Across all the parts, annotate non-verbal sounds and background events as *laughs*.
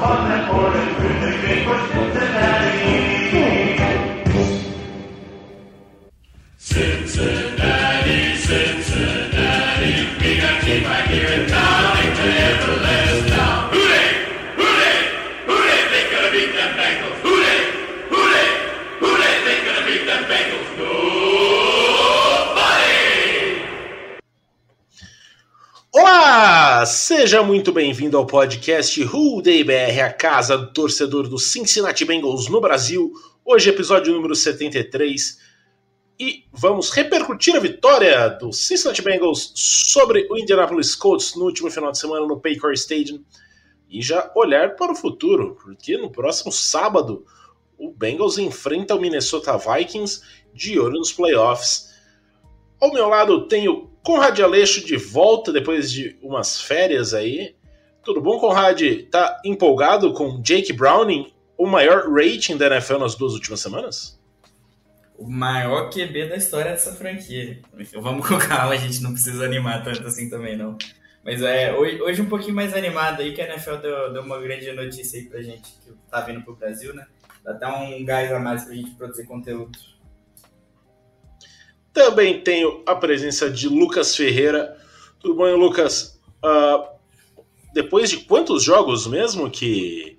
upon that border, and through the gate was Cincinnati. Seja muito bem-vindo ao podcast Who Day BR, a casa do torcedor do Cincinnati Bengals no Brasil. Hoje, episódio número 73. E vamos repercutir a vitória do Cincinnati Bengals sobre o Indianapolis Colts no último final de semana no Paycor Stadium. E já olhar para o futuro, porque no próximo sábado o Bengals enfrenta o Minnesota Vikings de olho nos playoffs. Ao meu lado tenho Conrad Aleixo de volta depois de umas férias aí. Tudo bom, Conrad? Tá empolgado com Jake Browning, o maior rating da NFL nas duas últimas semanas? O maior QB da história dessa franquia. Vamos com calma, a gente não precisa animar tanto assim também, não. Mas é, hoje, um pouquinho mais animado aí, que a NFL deu, deu uma grande notícia aí pra gente que tá vindo pro Brasil, né? Dá até um gás a mais pra gente produzir conteúdo. Também tenho a presença de Lucas Ferreira. Tudo bom, Lucas? Uh, depois de quantos jogos mesmo que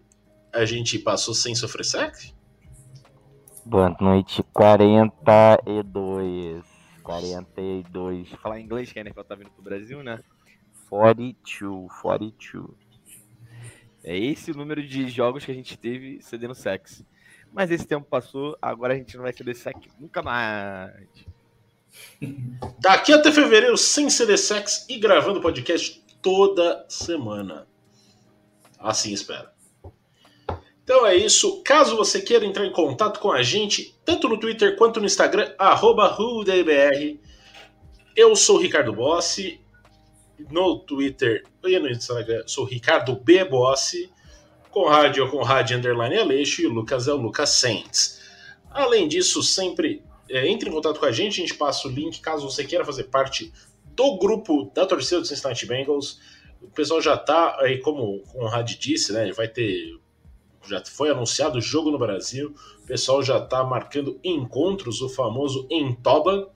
a gente passou sem sofrer sec? Boa noite, 42. 42. Falar em inglês que a NFL tá vindo pro Brasil, né? 42. 42. É esse o número de jogos que a gente teve cedendo sex. Mas esse tempo passou, agora a gente não vai ceder sec nunca mais. Daqui até fevereiro, sem CD Sex e gravando podcast toda semana. Assim espero. Então é isso. Caso você queira entrar em contato com a gente, tanto no Twitter quanto no Instagram, arroba Eu sou o Ricardo Bossi. No Twitter e no Instagram sou Ricardo B. Bossi. Conrad é o Conrad Underline Aleixo e o Lucas é o Lucas Saints. Além disso, sempre é, entre em contato com a gente, a gente passa o link caso você queira fazer parte do grupo da torcida do Cincinnati Bengals. O pessoal já tá aí, como o Conrad disse, né? Vai ter. Já foi anunciado o jogo no Brasil. O pessoal já tá marcando encontros, o famoso Entoba,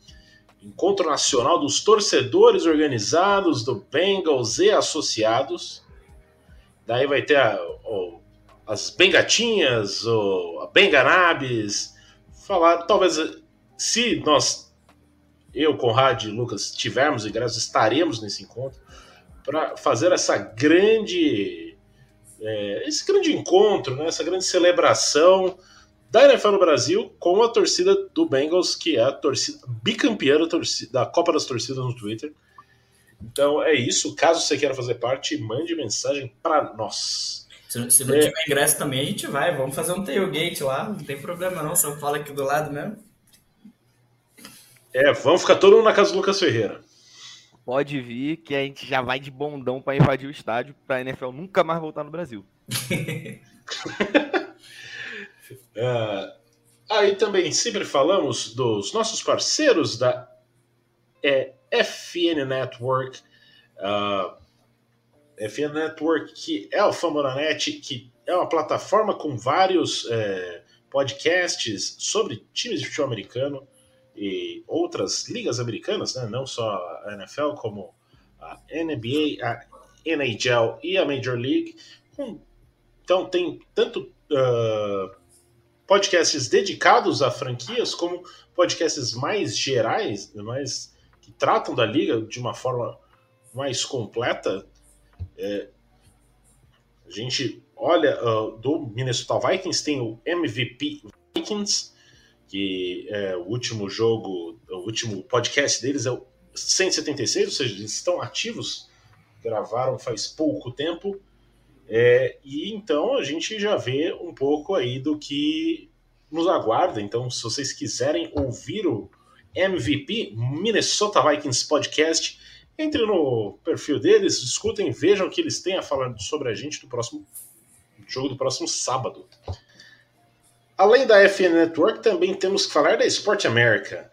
Encontro Nacional dos Torcedores Organizados do Bengals e Associados. Daí vai ter a, o, as Bengatinhas, o, a Benganabes, falar, talvez se nós, eu, Conrad e Lucas, tivermos ingressos, estaremos nesse encontro para fazer essa grande, é, esse grande encontro, né, essa grande celebração da NFL no Brasil com a torcida do Bengals, que é a torcida bicampeã da, torcida, da Copa das Torcidas no Twitter. Então é isso. Caso você queira fazer parte, mande mensagem para nós. Se, se não É. tiver ingresso também, a gente vai. Vamos fazer um tailgate lá. Não tem problema não. São Paulo aqui do lado mesmo. É, vamos ficar todo mundo na casa do Lucas Ferreira. Pode vir que a gente já vai de bondão pra invadir o estádio pra NFL nunca mais voltar no Brasil. *laughs* É, aí também sempre falamos dos nossos parceiros da é, FN Network. ah, FN Network, que é o Famonanet, que é uma plataforma com vários é, podcasts sobre times de futebol americano e outras ligas americanas, né? não só a NFL, como a NBA, a NHL e a Major League. Com- Então tem tanto ah, podcasts dedicados a franquias, como podcasts mais gerais, mais que tratam da liga de uma forma mais completa. É, a gente olha ah, do Minnesota Vikings tem o MVP Vikings, que é o último jogo, o último podcast deles é o 176, ou seja, eles estão ativos, gravaram faz pouco tempo. É, e então a gente já vê um pouco aí do que nos aguarda. Então, se vocês quiserem ouvir o MVP Minnesota Vikings Podcast, entre no perfil deles, escutem, vejam o que eles têm a falar sobre a gente do próximo jogo do próximo sábado. Além da FN Network, também temos que falar da Sport America.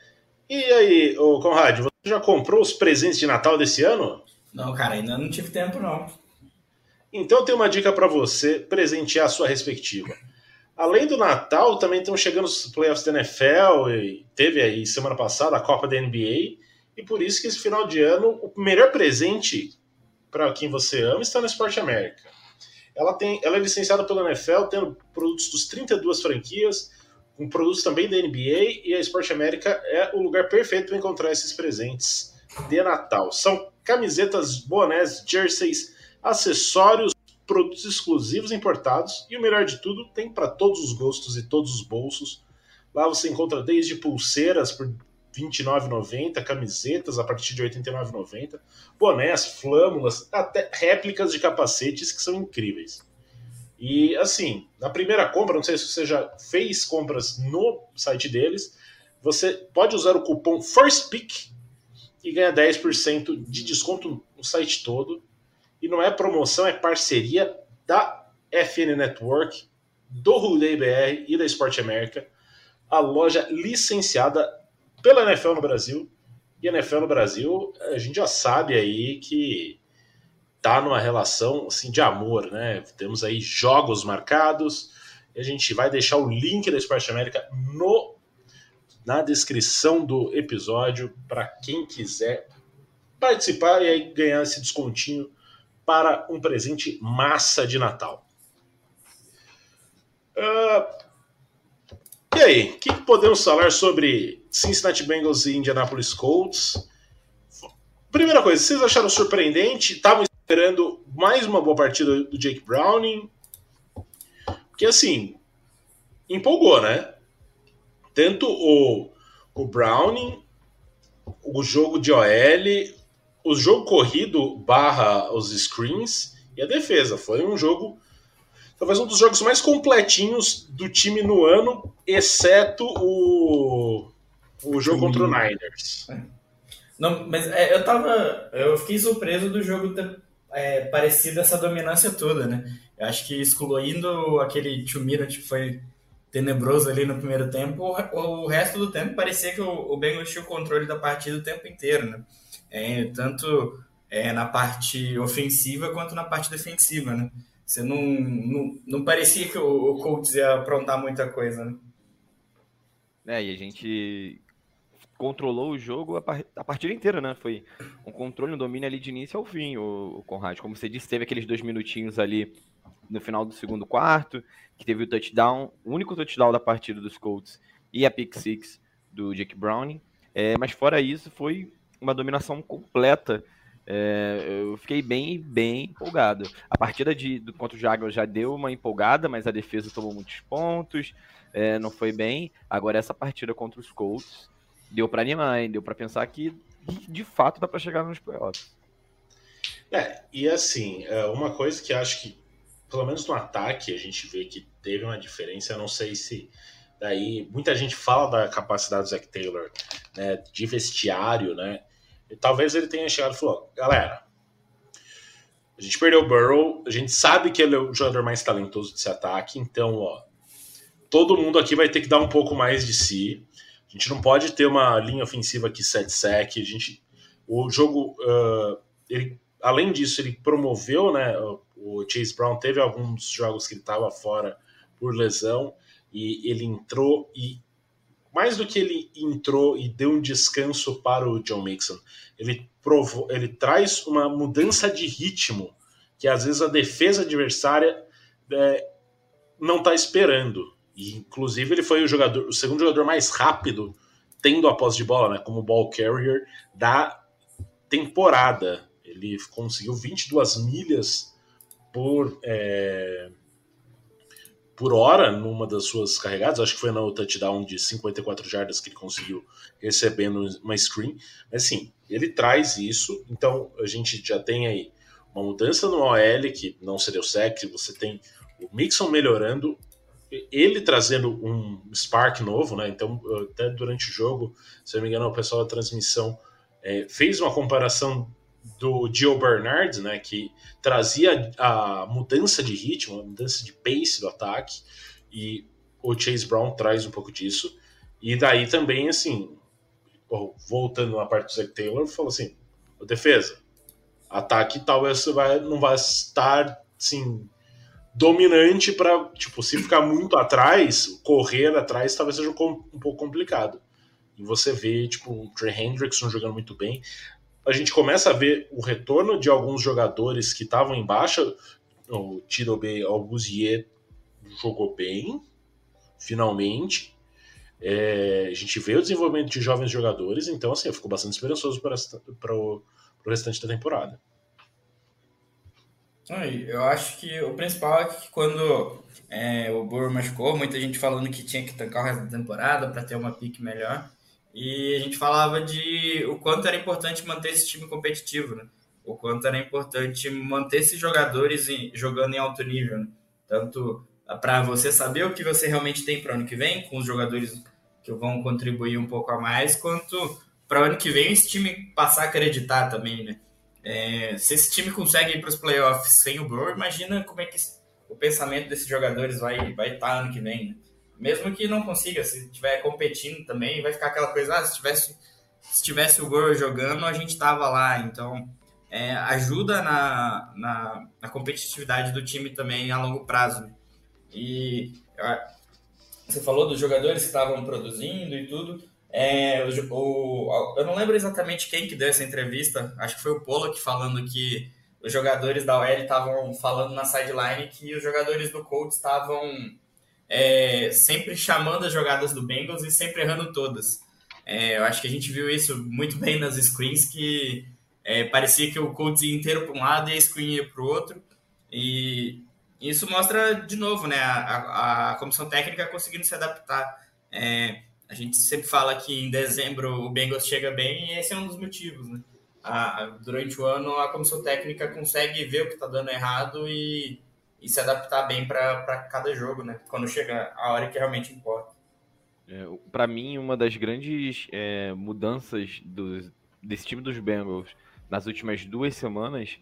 E aí, ô Conrad, você já comprou os presentes de Natal desse ano? Não, cara, ainda não tive tempo não. Então eu tenho uma dica para você presentear a sua respectiva. Além do Natal, também estão chegando os playoffs da NFL e teve aí semana passada a Copa da NBA. E por isso que esse final de ano, o melhor presente para quem você ama está na Sport América. Ela, tem, ela é licenciada pela NFL, tendo produtos dos 32 franquias, com produtos também da NBA, e a Sport América é o lugar perfeito para encontrar esses presentes de Natal. São camisetas, bonés, jerseys, acessórios, produtos exclusivos importados, e o melhor de tudo, tem para todos os gostos e todos os bolsos. Lá você encontra desde pulseiras por 29,90, camisetas a partir de 89,90, bonés, flâmulas, até réplicas de capacetes que são incríveis. E assim, na primeira compra, não sei se você já fez compras no site deles, você pode usar o cupom FIRSTPICK e ganha 10% de desconto no site todo. E não é promoção, é parceria da FN Network, do Holiday BR e da Sport América, a loja licenciada pela NFL no Brasil. E a NFL no Brasil, a gente já sabe aí que tá numa relação assim de amor, né? Temos aí jogos marcados. E a gente vai deixar o link da Esporte América no na descrição do episódio para quem quiser participar e aí ganhar esse descontinho para um presente massa de Natal. Uh, e aí, o que podemos falar sobre Cincinnati Bengals e Indianapolis Colts? Primeira coisa, vocês acharam surpreendente? Estavam esperando mais uma boa partida do Jake Browning? Porque assim, empolgou, né? Tanto o, o Browning, o jogo de OL, o jogo corrido barra os screens e a defesa. Foi um jogo talvez um dos jogos mais completinhos do time no ano, exceto o, o jogo contra o Niners. Não, mas é, eu tava. Eu fiquei surpreso do jogo ter é, parecido essa dominância toda, né? Eu acho que excluindo aquele Chumira que foi tenebroso ali no primeiro tempo, o, o resto do tempo parecia que o, o Bengals tinha o controle da partida o tempo inteiro, né? É, tanto é, na parte ofensiva quanto na parte defensiva, né? Você não, não, não parecia que o, o Colts ia aprontar muita coisa, né? É, e a gente controlou o jogo a, par a partida inteira, né? Foi um controle, um domínio ali de início ao fim, o, o Conrad. Como você disse, teve aqueles dois minutinhos ali no final do segundo quarto, que teve o touchdown, o único touchdown da partida dos Colts e a pick six do Jake Browning. É, mas fora isso, foi uma dominação completa é, eu fiquei bem, bem empolgado. A partida de, do, contra o Jaguars já deu uma empolgada, mas a defesa tomou muitos pontos, é, não foi bem. Agora, essa partida contra os Colts deu para animar, hein? deu para pensar que de fato dá para chegar nos playoffs. É, e assim, é, uma coisa que acho que, pelo menos no ataque, a gente vê que teve uma diferença. Eu não sei se daí muita gente fala da capacidade do Zach Taylor né, de vestiário, né? E talvez ele tenha chegado e falou: galera, a gente perdeu o Burrow, a gente sabe que ele é o jogador mais talentoso desse ataque, então, ó, todo mundo aqui vai ter que dar um pouco mais de si. A gente não pode ter uma linha ofensiva que set sec. A gente, o jogo, uh, ele, além disso, ele promoveu, né? O Chase Brown teve alguns jogos que ele estava fora por lesão e ele entrou e mais do que ele entrou e deu um descanso para o John Mixon, ele, provou, ele traz uma mudança de ritmo que às vezes a defesa adversária é, não está esperando. E, inclusive, ele foi o jogador, o segundo jogador mais rápido tendo a posse de bola, né, como ball carrier da temporada. Ele conseguiu 22 milhas por é, por hora numa das suas carregadas, acho que foi no touchdown de 54 jardas que ele conseguiu recebendo uma screen. Mas assim, ele traz isso, então a gente já tem aí uma mudança no OL que não seria o SEC, você tem o Mixon melhorando, ele trazendo um spark novo, né? Então, até durante o jogo, se não me engano, o pessoal da transmissão é, fez uma comparação do Gio Bernard, né? Que trazia a mudança de ritmo, a mudança de pace do ataque, e o Chase Brown traz um pouco disso. E daí também, assim, voltando na parte do Zach Taylor, falou assim: defesa, ataque talvez vai, não vai estar assim dominante para tipo se ficar muito atrás correr atrás talvez seja um pouco complicado. E você vê tipo o Trey Hendrickson jogando muito bem. A gente começa a ver o retorno de alguns jogadores que estavam em baixa. O Tirobe Albusier jogou bem finalmente. É, a gente vê o desenvolvimento de jovens jogadores então assim eu fico bastante esperançoso para o restante da temporada eu acho que o principal é que quando é, o Burrow machucou, muita gente falando que tinha que tancar o resto da temporada para ter uma pique melhor. E a gente falava de o quanto era importante manter esse time competitivo, né? O quanto era importante manter esses jogadores em, jogando em alto nível, né? Tanto para você saber o que você realmente tem para o ano que vem, com os jogadores que vão contribuir um pouco a mais, quanto para o ano que vem esse time passar a acreditar também, né? É, se esse time consegue ir para os playoffs sem o Burrow, imagina como é que o pensamento desses jogadores vai vai estar tá ano que vem. Né? Mesmo que não consiga, se estiver competindo também, vai ficar aquela coisa, ah, se tivesse, se tivesse o Burrow jogando, a gente estava lá. Então, é, ajuda na, na, na, competitividade do time também a longo prazo. Né? E você falou dos jogadores que estavam produzindo e tudo. É, o, o, eu não lembro exatamente quem que deu essa entrevista, acho que foi o Pollock falando que os jogadores da OL estavam falando na sideline que os jogadores do Colts estavam é, sempre chamando as jogadas do Bengals e sempre errando todas. É, eu acho que a gente viu isso muito bem nas screens, que é, parecia que o Colts ia inteiro para um lado e a screen ia para o outro. E isso mostra, de novo, né, a, a, a comissão técnica conseguindo se adaptar. É, a gente sempre fala que em dezembro o Bengals chega bem e esse é um dos motivos, né? A, durante o ano a comissão técnica consegue ver o que está dando errado e, e, se adaptar bem para cada jogo, né? Quando chega a hora que realmente importa. É, para mim, uma das grandes é, mudanças do, desse time dos Bengals nas últimas duas semanas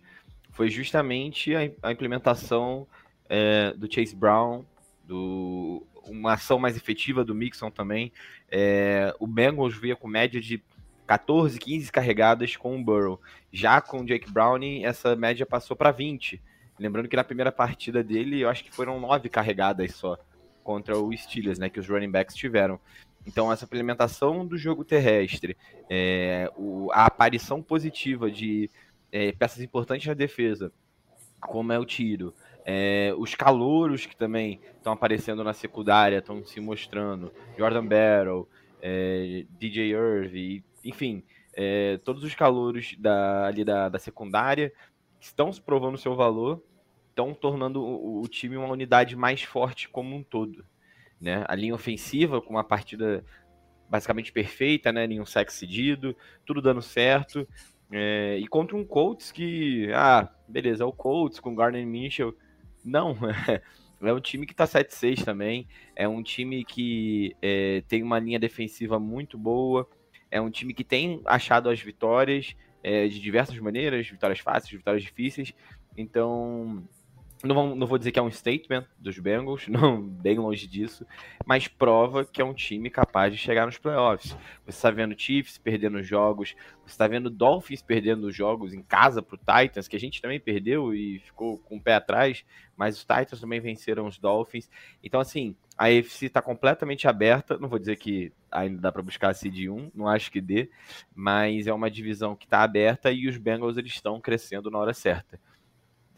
foi justamente a, a implementação é, do Chase Brown, do uma ação mais efetiva do Mixon também. É, o Bengals veio com média de 14, 15 carregadas com o Burrow. Já com o Jake Browning, essa média passou para 20. Lembrando que na primeira partida dele, eu acho que foram 9 carregadas só contra o Steelers, né, que os running backs tiveram. Então, essa implementação do jogo terrestre, é, o, a aparição positiva de é, peças importantes na defesa, como é o tiro, é, os calouros que também estão aparecendo na secundária, estão se mostrando. Jordan Battle, é, DJ Irv, enfim, é, todos os calouros da, ali da, da secundária estão se provando seu valor, estão tornando o, o, time uma unidade mais forte como um todo. Né? A linha ofensiva, com uma partida basicamente perfeita, né? nenhum sexo cedido, tudo dando certo. É, e contra um Colts que, ah, beleza, é o Colts com Gardner Mitchell não, *laughs* é um time que está 7-6 também. É um time que é, tem uma linha defensiva muito boa. É um time que tem achado as vitórias é, de diversas maneiras, vitórias fáceis, vitórias difíceis. Então, não, vou, não vou dizer que é um statement dos Bengals, *laughs* não, bem longe disso, mas prova que é um time capaz de chegar nos playoffs. Você está vendo Chiefs perdendo jogos, você está vendo Dolphins perdendo jogos em casa para o Titans, que a gente também perdeu e ficou com o pé atrás, mas os Titans também venceram os Dolphins. Então, assim, a AFC está completamente aberta. Não vou dizer que ainda dá para buscar a seed 1, não acho que dê, mas é uma divisão que está aberta e os Bengals eles estão crescendo na hora certa.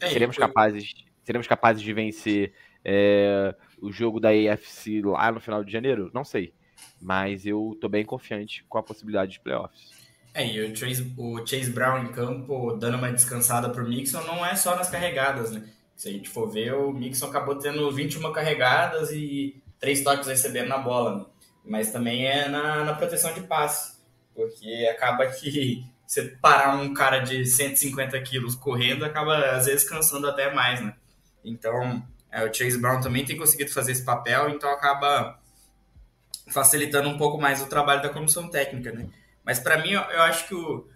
É, Seremos capazes seremos capazes de vencer é, o jogo da AFC lá no final de janeiro? Não sei. Mas eu tô bem confiante com a possibilidade de playoffs. É, e o Chase, o Chase Brown em campo, dando uma descansada pro Mixon, não é só nas carregadas, né? Se a gente for ver, o Mixon acabou tendo 21 carregadas e três toques recebendo na bola, né? Mas também é na, na proteção de passe, porque acaba que *laughs* você parar um cara de 150 quilos correndo acaba às vezes cansando até mais, né? Então, é, o Chase Brown também tem conseguido fazer esse papel, então acaba facilitando um pouco mais o trabalho da comissão técnica, né? Mas para mim, eu, acho que o,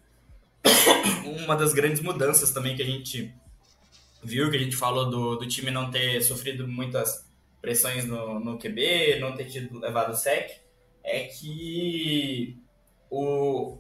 *coughs* uma das grandes mudanças também que a gente viu, que a gente falou do, do time não ter sofrido muitas pressões no, no QB, não ter tido levado sec, é que o,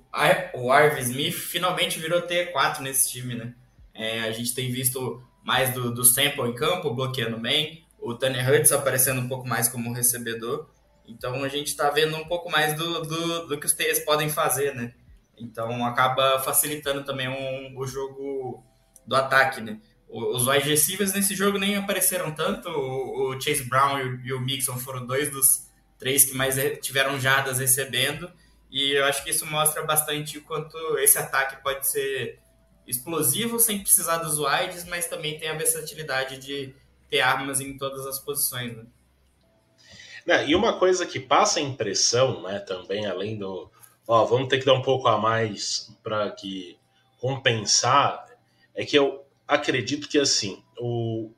o Arv Smith finalmente virou T4 nesse time, né? É, a gente tem visto mais do, do Sample em campo, bloqueando bem, o Tanner Hurts aparecendo um pouco mais como recebedor. Então a gente está vendo um pouco mais do, do, do que os TEs podem fazer, né? Então acaba facilitando também um, o jogo do ataque, né? Os wide receivers nesse jogo nem apareceram tanto. O, o Chase Brown e o, e o Mixon foram dois dos três que mais tiveram jadas recebendo. E eu acho que isso mostra bastante o quanto esse ataque pode ser explosivo sem precisar dos wides, mas também tem a versatilidade de ter armas em todas as posições. Né? Não, e uma coisa que passa a impressão, né, também além do, ó, vamos ter que dar um pouco a mais para que compensar, é que eu acredito que assim, o,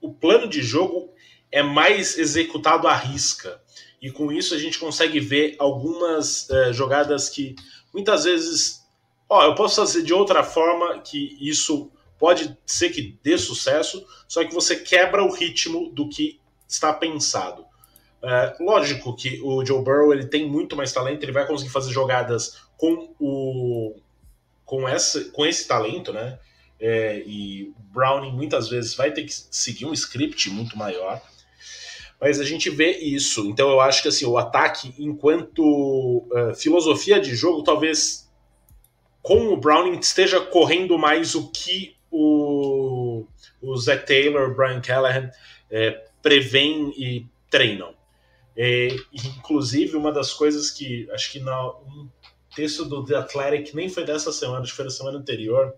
o plano de jogo é mais executado à risca. E com isso a gente consegue ver algumas é, jogadas que muitas vezes. Ó, eu posso fazer de outra forma que isso pode ser que dê sucesso, só que você quebra o ritmo do que está pensado. É, lógico que o Joe Burrow ele tem muito mais talento, ele vai conseguir fazer jogadas com o com essa com esse talento, né? É, e Browning muitas vezes vai ter que seguir um script muito maior. Mas a gente vê isso. Então eu acho que assim, o ataque, enquanto uh, filosofia de jogo, talvez com o Browning esteja correndo mais o que o, o Taylor, Brian Callahan é, prevêem e treinam. É, inclusive, uma das coisas que acho que na, um texto do The Athletic nem foi dessa semana, acho que foi da semana anterior,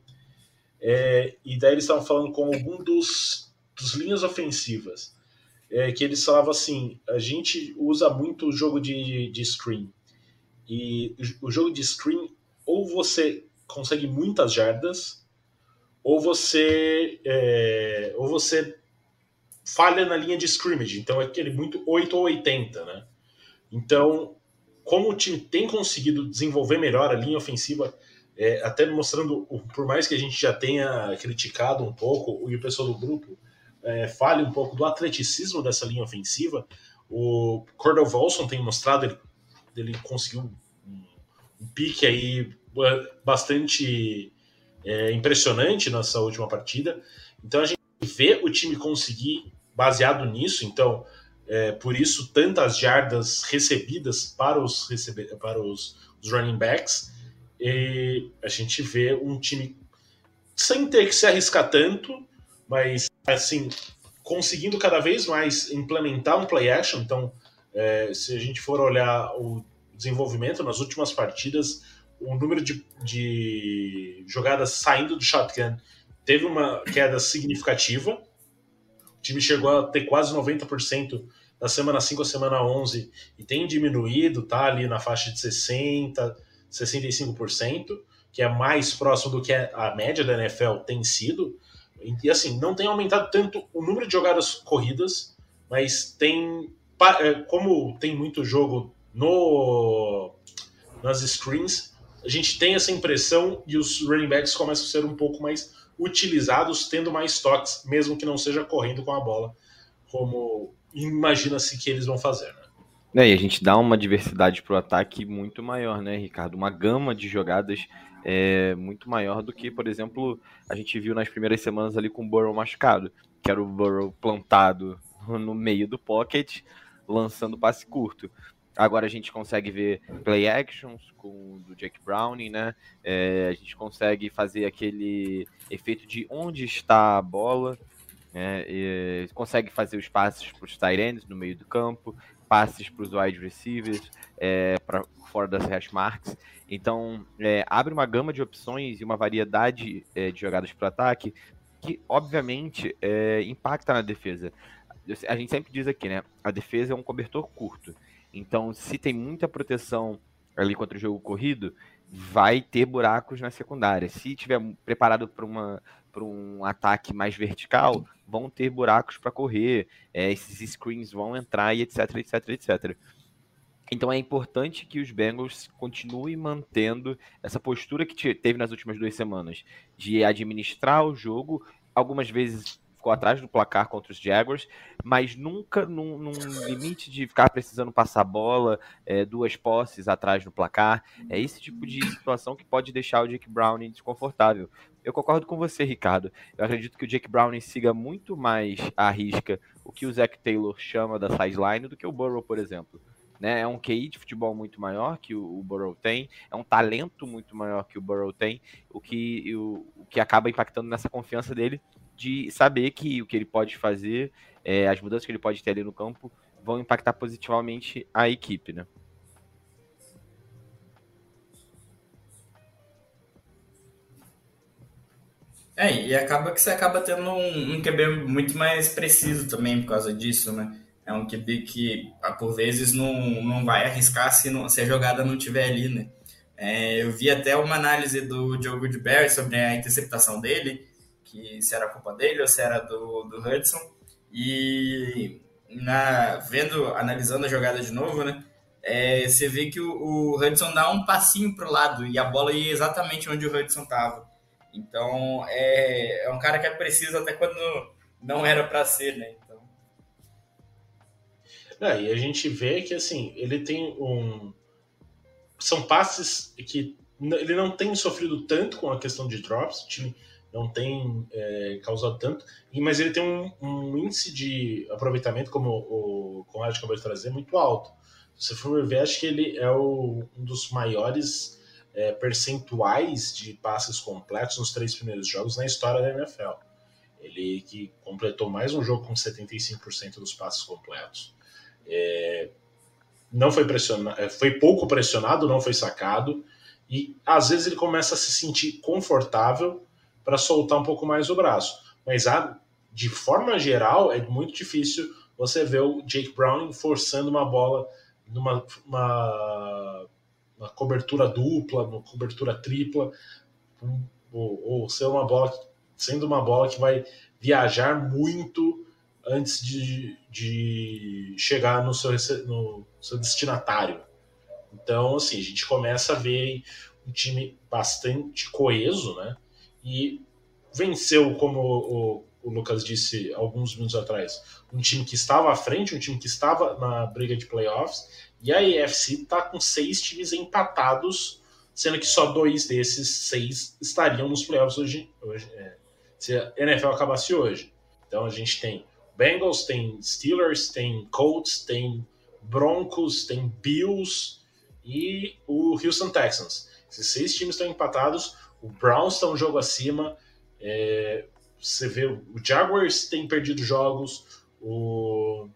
é, e daí eles estavam falando com algum dos, dos linhas ofensivas, é, que eles falavam assim: a gente usa muito o jogo de, de screen. E o jogo de screen, ou você consegue muitas jardas, ou você, é, ou você falha na linha de scrimmage. Então é aquele muito 8 ou 80, né? Então, como o time tem conseguido desenvolver melhor a linha ofensiva é, até mostrando, por mais que a gente já tenha criticado um pouco, e o pessoal do grupo é, fale um pouco do atleticismo dessa linha ofensiva, o Cordell Volson tem mostrado, ele, ele conseguiu um, um pique aí bastante é, impressionante nessa última partida. Então a gente vê o time conseguir, baseado nisso, então é, por isso tantas jardas recebidas para os, recebe para os, os running backs e a gente vê um time sem ter que se arriscar tanto, mas assim conseguindo cada vez mais implementar um play action. Então, é, se a gente for olhar o desenvolvimento nas últimas partidas, o número de, de jogadas saindo do shotgun teve uma queda significativa. O time chegou a ter quase 90% da semana 5 à semana 11 e tem diminuído, tá ali na faixa de 60%, 65%, que é mais próximo do que a média da NFL tem sido. E assim, não tem aumentado tanto o número de jogadas corridas, mas tem. É, como tem muito jogo no nas screens, a gente tem essa impressão e os running backs começam a ser um pouco mais utilizados, tendo mais toques, mesmo que não seja correndo com a bola, como imagina-se que eles vão fazer. Né? É, e a gente dá uma diversidade para o ataque muito maior, né, Ricardo? Uma gama de jogadas é, muito maior do que, por exemplo, a gente viu nas primeiras semanas ali com o Burrow machucado, que era o Burrow plantado no meio do pocket, lançando passe curto. Agora a gente consegue ver play actions com do Jake Browning, né? É, a gente consegue fazer aquele efeito de onde está a bola, né? consegue fazer os passes para os tight no meio do campo, passes para os wide receivers, é, para fora das hash marks. Então, é, abre uma gama de opções e uma variedade é, de jogadas para ataque que, obviamente, é, impacta na defesa. A gente sempre diz aqui, né? A defesa é um cobertor curto. Então, se tem muita proteção ali contra o jogo corrido, vai ter buracos na secundária. Se tiver preparado para uma para um ataque mais vertical, vão ter buracos para correr, é, esses screens vão entrar e etc, etc, etc. Então é importante que os Bengals continuem mantendo essa postura que teve nas últimas duas semanas, de administrar o jogo, algumas vezes ficou atrás do placar contra os Jaguars, mas nunca num, num limite de ficar precisando passar bola, é, duas posses atrás do placar. É esse tipo de situação que pode deixar o Jake Browning desconfortável. Eu concordo com você, Ricardo. Eu acredito que o Jake Browning siga muito mais à risca o que o Zach Taylor chama da sideline do que o Burrow, por exemplo. Né? É um QI de futebol muito maior que o, o Burrow tem, é um talento muito maior que o Burrow tem, o que, o, o que acaba impactando nessa confiança dele de saber que o que ele pode fazer, é, as mudanças que ele pode ter ali no campo, vão impactar positivamente a equipe, né? É, e acaba que você acaba tendo um, um QB muito mais preciso também por causa disso, né? É um QB que, ah, por vezes, não, não vai arriscar se, não, se a jogada não estiver ali, né? É, eu vi até uma análise do Joe Goodberry sobre a interceptação dele, que se era culpa dele ou se era do, do Hudson. E na, vendo, analisando a jogada de novo, né? É, você vê que o, o Hudson dá um passinho para o lado e a bola ia exatamente onde o Hudson estava. Então é, é um cara que é preciso até quando não era para ser, né? Então... É, e a gente vê que assim ele tem um são passes que ele não tem sofrido tanto com a questão de drops. O time não tem é, causado tanto, mas ele tem um, um, índice de aproveitamento, como o Conrad acabou de trazer, muito alto. Se for ver, acho que ele é o, um dos maiores é, percentuais de passes completos nos três primeiros jogos na história da NFL. Ele que completou mais um jogo com 75% dos passes completos. É, não foi pressionado, é, foi pouco pressionado, não foi sacado, e às vezes ele começa a se sentir confortável para soltar um pouco mais o braço. Mas a, de forma geral, é muito difícil você ver o Jake Browning forçando uma bola numa uma, uma cobertura dupla, uma cobertura tripla, ou, ou ser uma bola sendo uma bola que vai viajar muito antes de, de chegar no seu, no seu destinatário. Então, assim, a gente começa a ver um time bastante coeso, né? E venceu, como o, o, Lucas disse alguns minutos atrás, um time que estava à frente, um time que estava na briga de playoffs, e a EFC está com seis times empatados, sendo que só dois desses seis estariam nos playoffs hoje, hoje é, se a NFL acabasse hoje. Então a gente tem Bengals, tem Steelers, tem Colts, tem Broncos, tem Bills e o Houston Texans. Esses seis times estão empatados. O Browns está um jogo acima. É, você vê o Jaguars tem perdido jogos, o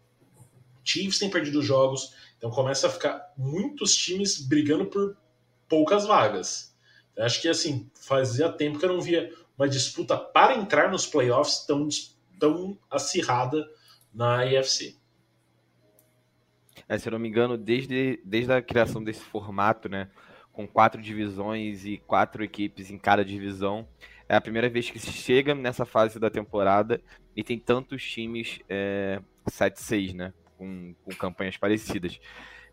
Chiefs tem perdido jogos. Então começa a ficar muitos times brigando por poucas vagas. Eu acho que assim, fazia tempo que eu não via uma disputa para entrar nos playoffs tão, tão acirrada na AFC. É, se eu não me engano, desde, desde a criação desse formato, né? Com quatro divisões e quatro equipes em cada divisão. É a primeira vez que se chega nessa fase da temporada e tem tantos times é, 7-6, né? Com, com, campanhas parecidas.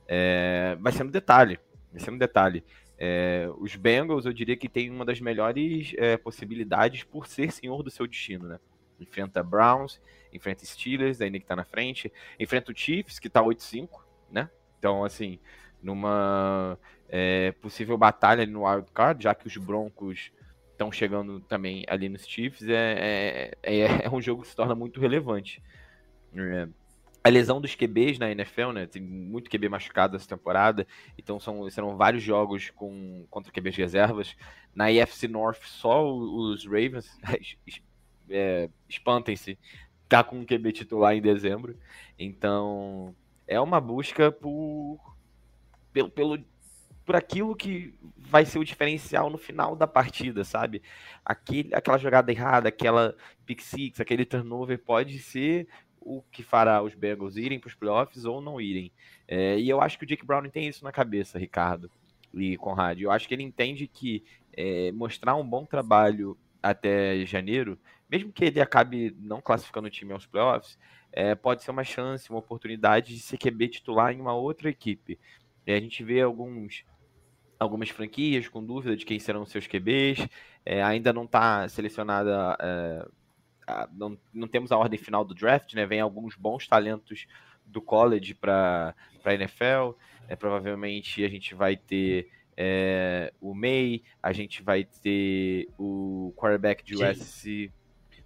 É, vai ser um detalhe. Vai ser um detalhe. É, os Bengals, eu diria que tem uma das melhores é, possibilidades por ser senhor do seu destino, né? Enfrenta Browns, enfrenta Steelers, ainda que tá na frente, enfrenta o Chiefs, que tá 8-5, né? Então, assim, numa é, possível batalha no wild card, já que os Broncos estão chegando também ali nos Chiefs, é, é, é, é um jogo que se torna muito relevante. É, a lesão dos QBs na NFL, né? Tem muito QB machucado essa temporada, então são, serão vários jogos com, contra QBs reservas. Na EFC North, só os Ravens, *laughs* é, espantem-se, tá com um QB titular em dezembro. Então, é uma busca por pelo, pelo por aquilo que vai ser o diferencial no final da partida, sabe? Aquele, aquela jogada errada, aquela pick six, aquele turnover pode ser o que fará os Bengals irem para os playoffs ou não irem. É, e eu acho que o Jake Brown tem isso na cabeça, Ricardo. e Conrad. Eu acho que ele entende que é, mostrar um bom trabalho até janeiro, mesmo que ele acabe não classificando o time aos playoffs, é, pode ser uma chance, uma oportunidade de ser QB titular em uma outra equipe. E a gente vê alguns algumas franquias com dúvida de quem serão seus QBs, é, ainda não está selecionada, é, a, não, não temos a ordem final do draft, né? Vem alguns bons talentos do college para a NFL. É, provavelmente a gente vai ter é, o May, a gente vai ter o quarterback de USC,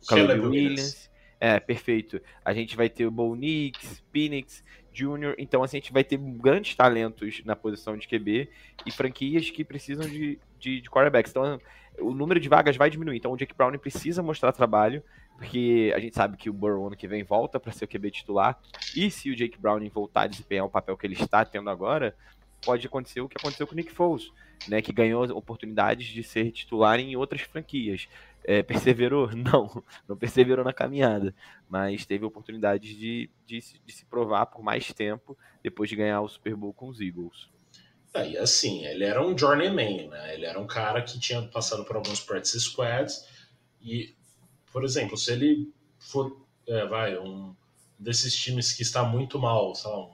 o Caleb Williams. É, perfeito. A gente vai ter o Bo Nix, Phoenix Jr. Então, assim, a gente vai ter grandes talentos na posição de QB e franquias que precisam de, de, de quarterbacks. Então, o número de vagas vai diminuir. Então, o Jake Brown precisa mostrar trabalho, porque a gente sabe que o Burrow ano que vem volta para ser o QB titular. E se o Jake Brown voltar a desempenhar o papel que ele está tendo agora, pode acontecer o que aconteceu com o Nick Foles, né, que ganhou oportunidades de ser titular em outras franquias. É, perseverou? *laughs* Não, não perseverou na caminhada, mas teve oportunidades de, de, de, se provar por mais tempo depois de ganhar o Super Bowl com os Eagles. É, e assim, ele era um journeyman, né? Ele era um cara que tinha passado por alguns practice squads e, por exemplo, se ele for, é, vai, um desses times que está muito mal, sei lá,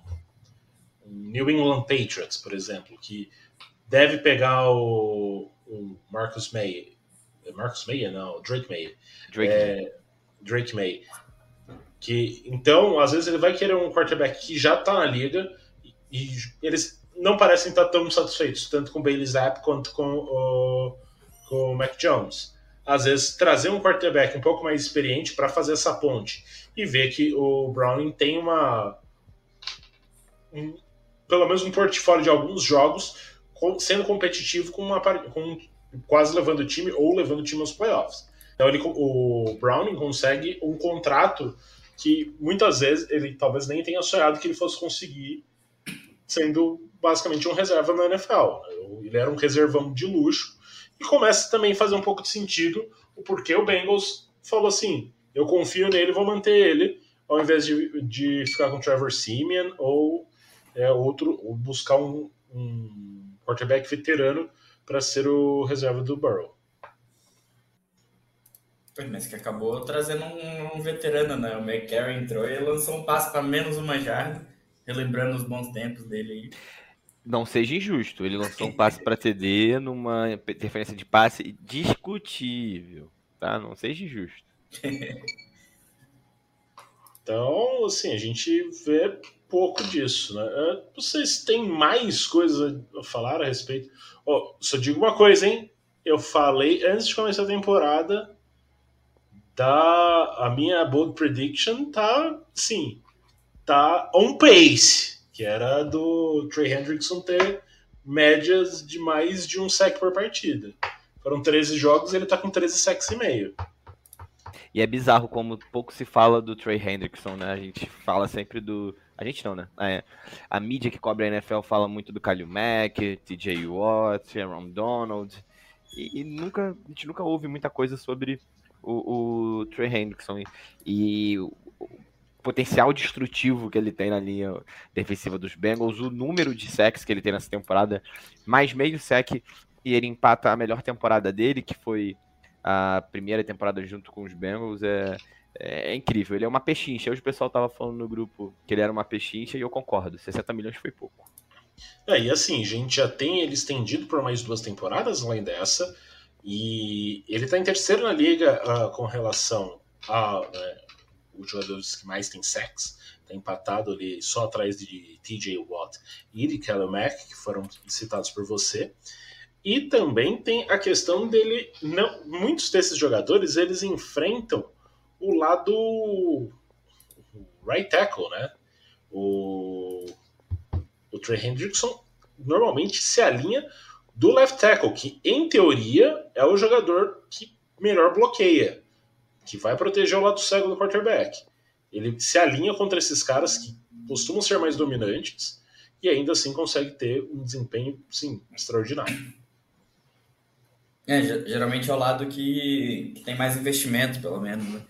um New England Patriots, por exemplo, que deve pegar o, o Marcus May Marcus May, não, Drake May. Drake, é, Drake May. Que, então, às vezes ele vai querer um quarterback que já está na liga e, e, eles não parecem estar tão satisfeitos, tanto com o Bailey Zapp quanto com o, com o Mac Jones. Às vezes, trazer um quarterback um pouco mais experiente para fazer essa ponte e ver que o Browning tem uma. Um, pelo menos um portfólio de alguns jogos sendo competitivo com, uma, com quase levando o time ou levando o time aos playoffs. Então ele, o Browning consegue um contrato que muitas vezes ele talvez nem tenha sonhado que ele fosse conseguir sendo basicamente um reserva na NFL. Ele era um reservão de luxo e começa também a fazer um pouco de sentido o porquê o Bengals falou assim: eu confio nele, vou manter ele, ao invés de, de ficar com o Trevor Simeon ou é, outro, ou buscar um, um quarterback veterano para ser o reserva do Burrow. Mas que acabou trazendo um, um veterano, né? O McCarry entrou e lançou um passe para menos uma jarda, relembrando os bons tempos dele aí. Não seja injusto, ele lançou um passe para TD numa interferência de passe discutível, tá? Não seja injusto. *laughs* então, assim, a gente vê pouco disso, né? Vocês têm mais coisas a falar a respeito? Oh, só digo uma coisa, hein? Eu falei antes de começar a temporada da a minha bold prediction tá, sim, tá on pace, que era do Trey Hendrickson ter médias de mais de um sec por partida. Foram 13 jogos, ele tá com 13 sacks e meio. E é bizarro como pouco se fala do Trey Hendrickson, né? A gente fala sempre do a gente não, né? É, a mídia que cobre a NFL fala muito do Kalil Mack, TJ Watt, Aaron Donald. E, e, nunca, a gente nunca ouve muita coisa sobre o, o Trey Hendrickson. E, e o, o, potencial destrutivo que ele tem na linha defensiva dos Bengals, o número de sacks que ele tem nessa temporada, mais meio sec, e ele empata a melhor temporada dele, que foi a primeira temporada junto com os Bengals. É, é, é, incrível. Ele é uma pechincha. Hoje o pessoal tava falando no grupo que ele era uma pechincha e eu concordo. 60 milhões foi pouco. É, e assim, a gente já tem ele estendido por mais duas temporadas além dessa. E ele tá em terceiro na liga uh, com relação a né, jogadores que mais tem sacks. Tá empatado ali só atrás de TJ Watt e de Kelly Mack, que foram citados por você. E também tem a questão dele. Não, muitos desses jogadores eles enfrentam o lado right tackle, né? O, o Trey Hendrickson normalmente se alinha do left tackle, que em teoria é o jogador que melhor bloqueia, que vai proteger o lado cego do quarterback. Ele se alinha contra esses caras que costumam ser mais dominantes e ainda assim consegue ter um desempenho, sim, extraordinário. É, geralmente é o lado que, tem mais investimento, pelo menos. Né?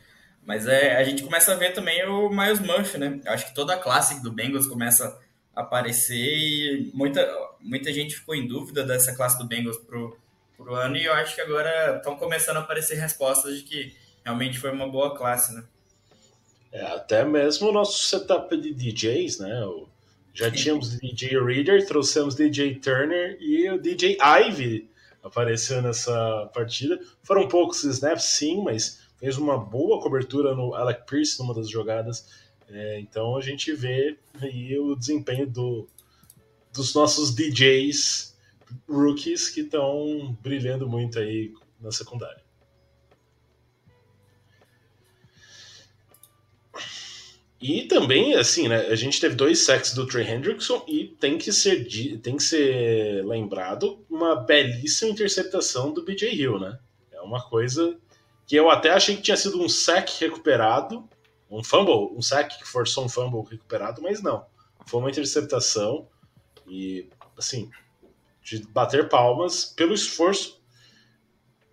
Mas é, a gente começa a ver também o Miles Murphy, né? Eu acho que toda a classe do Bengals começa a aparecer e muita, muita gente ficou em dúvida dessa classe do Bengals pro, pro ano e eu acho que agora estão começando a aparecer respostas de que realmente foi uma boa classe, né? É, até mesmo o nosso setup de DJs, né? Já tínhamos DJ Reader, trouxemos DJ Turner e o DJ Ivy apareceu nessa partida. Foram poucos snaps, sim, mas fez uma boa cobertura no Alec Pierce numa das jogadas. É, então a gente vê aí o desempenho do, dos nossos DJs rookies que estão brilhando muito aí na secundária. E também, assim, né, a gente teve dois sacks do Trey Hendrickson e tem que ser, tem que ser lembrado uma belíssima interceptação do BJ Hill, né? É uma coisa que eu até achei que tinha sido um sack recuperado, um fumble, um sack que forçou um fumble recuperado, mas não. Foi uma interceptação e, assim, de bater palmas pelo esforço.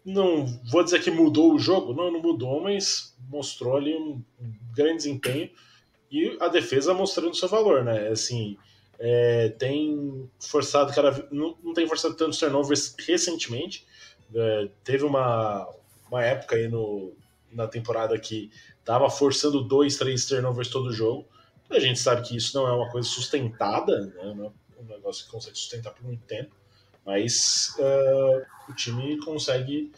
Não vou dizer que mudou o jogo, não, não mudou, mas mostrou ali um grande desempenho e a defesa mostrando seu valor, né? Assim, é, tem forçado cada não, não tem forçado tantos turnovers recentemente. É, teve uma, uma época aí no, na temporada que tava forçando dois, três turnovers todo jogo. A gente sabe que isso não é uma coisa sustentada, né? Não é um negócio que consegue sustentar por muito tempo, mas uh, o time consegue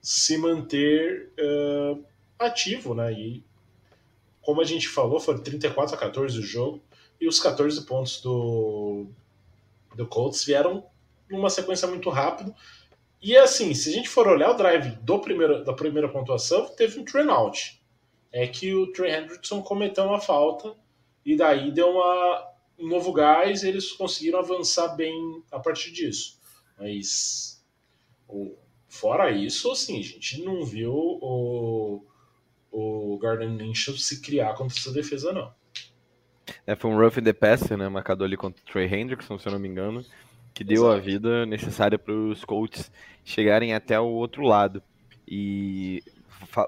se manter uh, ativo, né? E como a gente falou, foram 34 a 14 o jogo, e os 14 pontos do, do Colts vieram numa sequência muito rápida. E assim, se a gente for olhar o drive do primeiro, da primeira pontuação, teve um train out. É que o Trey Hendrickson cometeu uma falta e daí deu uma, um novo gás e eles conseguiram avançar bem a partir disso. Mas fora isso, assim, a gente não viu o, o Gardner Minshew se criar contra essa defesa, não. É, foi um rough in the passer, né, marcado ali contra o Trey Hendrickson, se eu não me engano, que deu Exato. a vida necessária para os Colts chegarem até o outro lado. E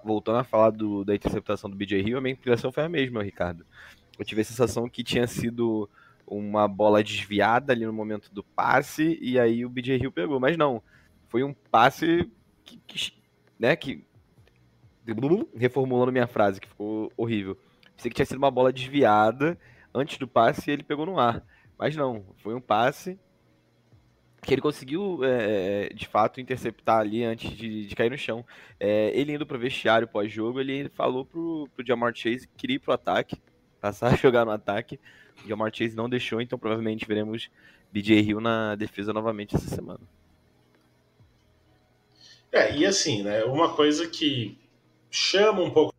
voltando a falar do, da interceptação do BJ Hill, a minha impressão foi a mesma, Ricardo. Eu tive a sensação que tinha sido uma bola desviada ali no momento do passe e aí o BJ Hill pegou, mas não, foi um passe que, que né, que reformulando minha frase, que ficou horrível. Pensei que tinha sido uma bola desviada antes do passe e ele pegou no ar. Mas não, foi um passe que ele conseguiu, é, de fato, interceptar ali antes de, de cair no chão. É, ele indo para o vestiário pós-jogo, ele falou pro, pro Jamar Chase que queria ir pro ataque, passar *laughs* a jogar no ataque. O Jamar Chase não deixou, então provavelmente veremos BJ Hill na defesa novamente essa semana. É, e assim, né, uma coisa que chama um pouco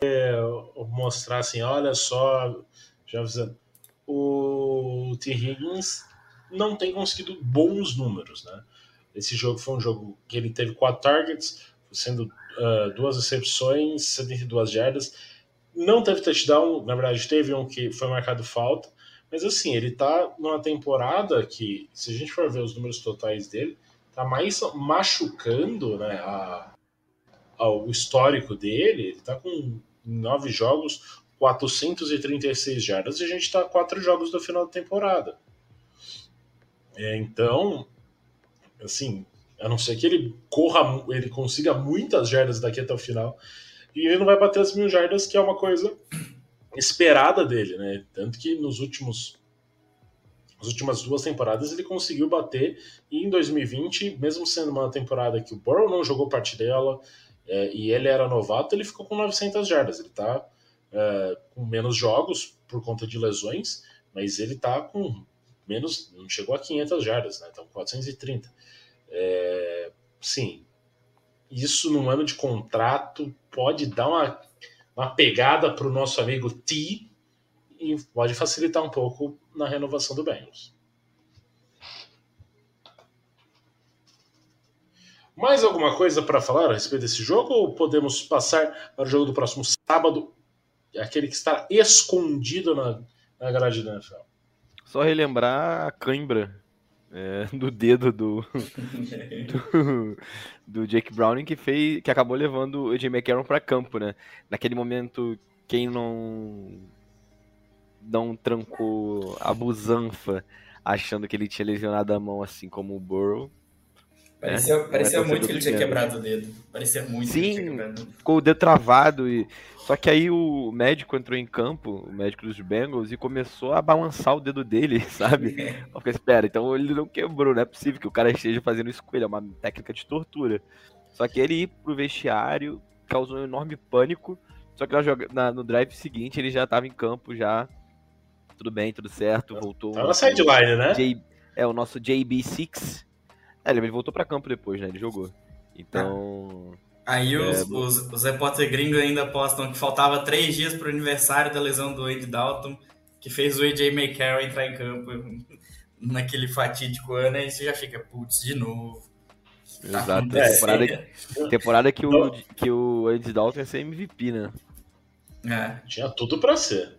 é, mostrar assim, olha só, já avisando, o T. Higgins não tem conseguido bons números, né? Esse jogo foi um jogo que ele teve quatro targets, sendo uh, duas recepções, 72 jardas. Não teve touchdown, na verdade teve um que foi marcado falta, mas assim, ele tá numa temporada que, se a gente for ver os números totais dele, tá mais machucando né, a, a, o histórico dele. Ele tá com nove jogos, 436 jardas, e a gente tá a quatro jogos do final da temporada. É, então, assim, a não ser que ele corra, ele consiga muitas jardas daqui até o final, e ele não vai bater as mil jardas, que é uma coisa esperada dele, né? Tanto que nos últimos as últimas duas temporadas ele conseguiu bater e em 2020, mesmo sendo uma temporada que o Burrow não jogou parte dela é, e ele era novato, ele ficou com 900 jardas. Ele tá é, com menos jogos por conta de lesões, mas ele tá com menos, não chegou a 500 jardas, né? Então 430. É, sim, isso num ano de contrato pode dar uma uma pegada para o nosso amigo T e pode facilitar um pouco na renovação do Bengals. Mais alguma coisa para falar a respeito desse jogo ou podemos passar para o jogo do próximo sábado, aquele que está escondido na, na grade da NFL? Só relembrar a cãibra é, *laughs* no dedo do, *laughs* do, do Jake Browning que fez que acabou levando o AJ McCarron para campo, né? Naquele momento, quem não não trancou a busanfa achando que ele tinha lesionado a mão assim como o Burrow. Parecia, é, parecia muito que ele tinha Bengals. quebrado o dedo. Parecia muito que ele tinha Sim, ficou o dedo travado e só que aí o médico entrou em campo, o médico dos Bengals e começou a balançar o dedo dele, *laughs* sabe? *laughs* Eu fiquei, espera, então ele não quebrou, não é possível que o cara esteja fazendo isso com ele, é uma técnica de tortura. Só que ele ir pro vestiário causou um enorme pânico, só que na no drive seguinte ele já estava em campo já, tudo bem, tudo certo, voltou. Tá na sideline, né? J- é o nosso JB6. É, ele voltou pra campo depois, né? Ele jogou. Então, Aí os, É, os, os repórteres gringos ainda postam que faltava três dias pro aniversário da lesão do Andy Dalton, que fez o AJ McCarron entrar em campo *laughs* naquele fatídico ano, aí você já fica, putz, de novo. Tá exato. acontecendo. Temporada, *laughs* temporada que o, que o Andy Dalton ia ser MVP, né? É. Tinha tudo pra ser.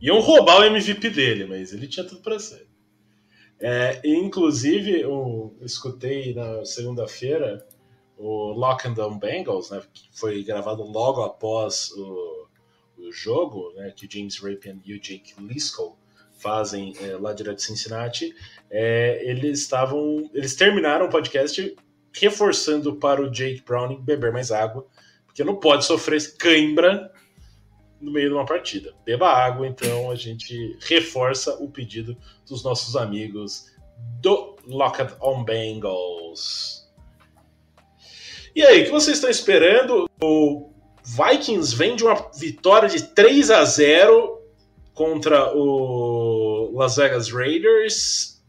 Iam roubar o MVP dele, mas ele tinha tudo pra ser. É, inclusive, eu escutei na segunda-feira o Lock and Down Bengals, né, que foi gravado logo após o, o jogo, né, que James Rapien e o Jake Liscow fazem é, lá direto de Cincinnati. É, eles estavam, eles terminaram o podcast reforçando para o Jake Browning beber mais água, porque não pode sofrer cãibra no meio de uma partida. Beba água, então a gente reforça o pedido dos nossos amigos do Locked on Bengals. E aí, o que vocês estão esperando? O Vikings vem de uma vitória de 3 a 0 contra o Las Vegas Raiders.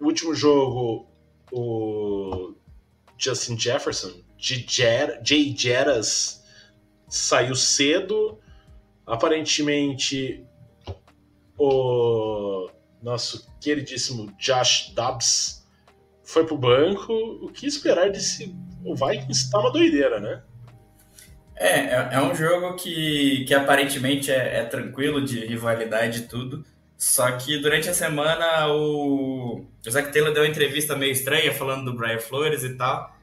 O último jogo, o Justin Jefferson, Jay Jettas, saiu cedo. Aparentemente, o nosso queridíssimo Josh Dobbs foi pro banco. O que esperar desse. O Vikings tá uma doideira, né? É, é, é um jogo que, que aparentemente é, é tranquilo de rivalidade e tudo. Só que durante a semana o, o Zach Taylor deu uma entrevista meio estranha falando do Brian Flores e tal.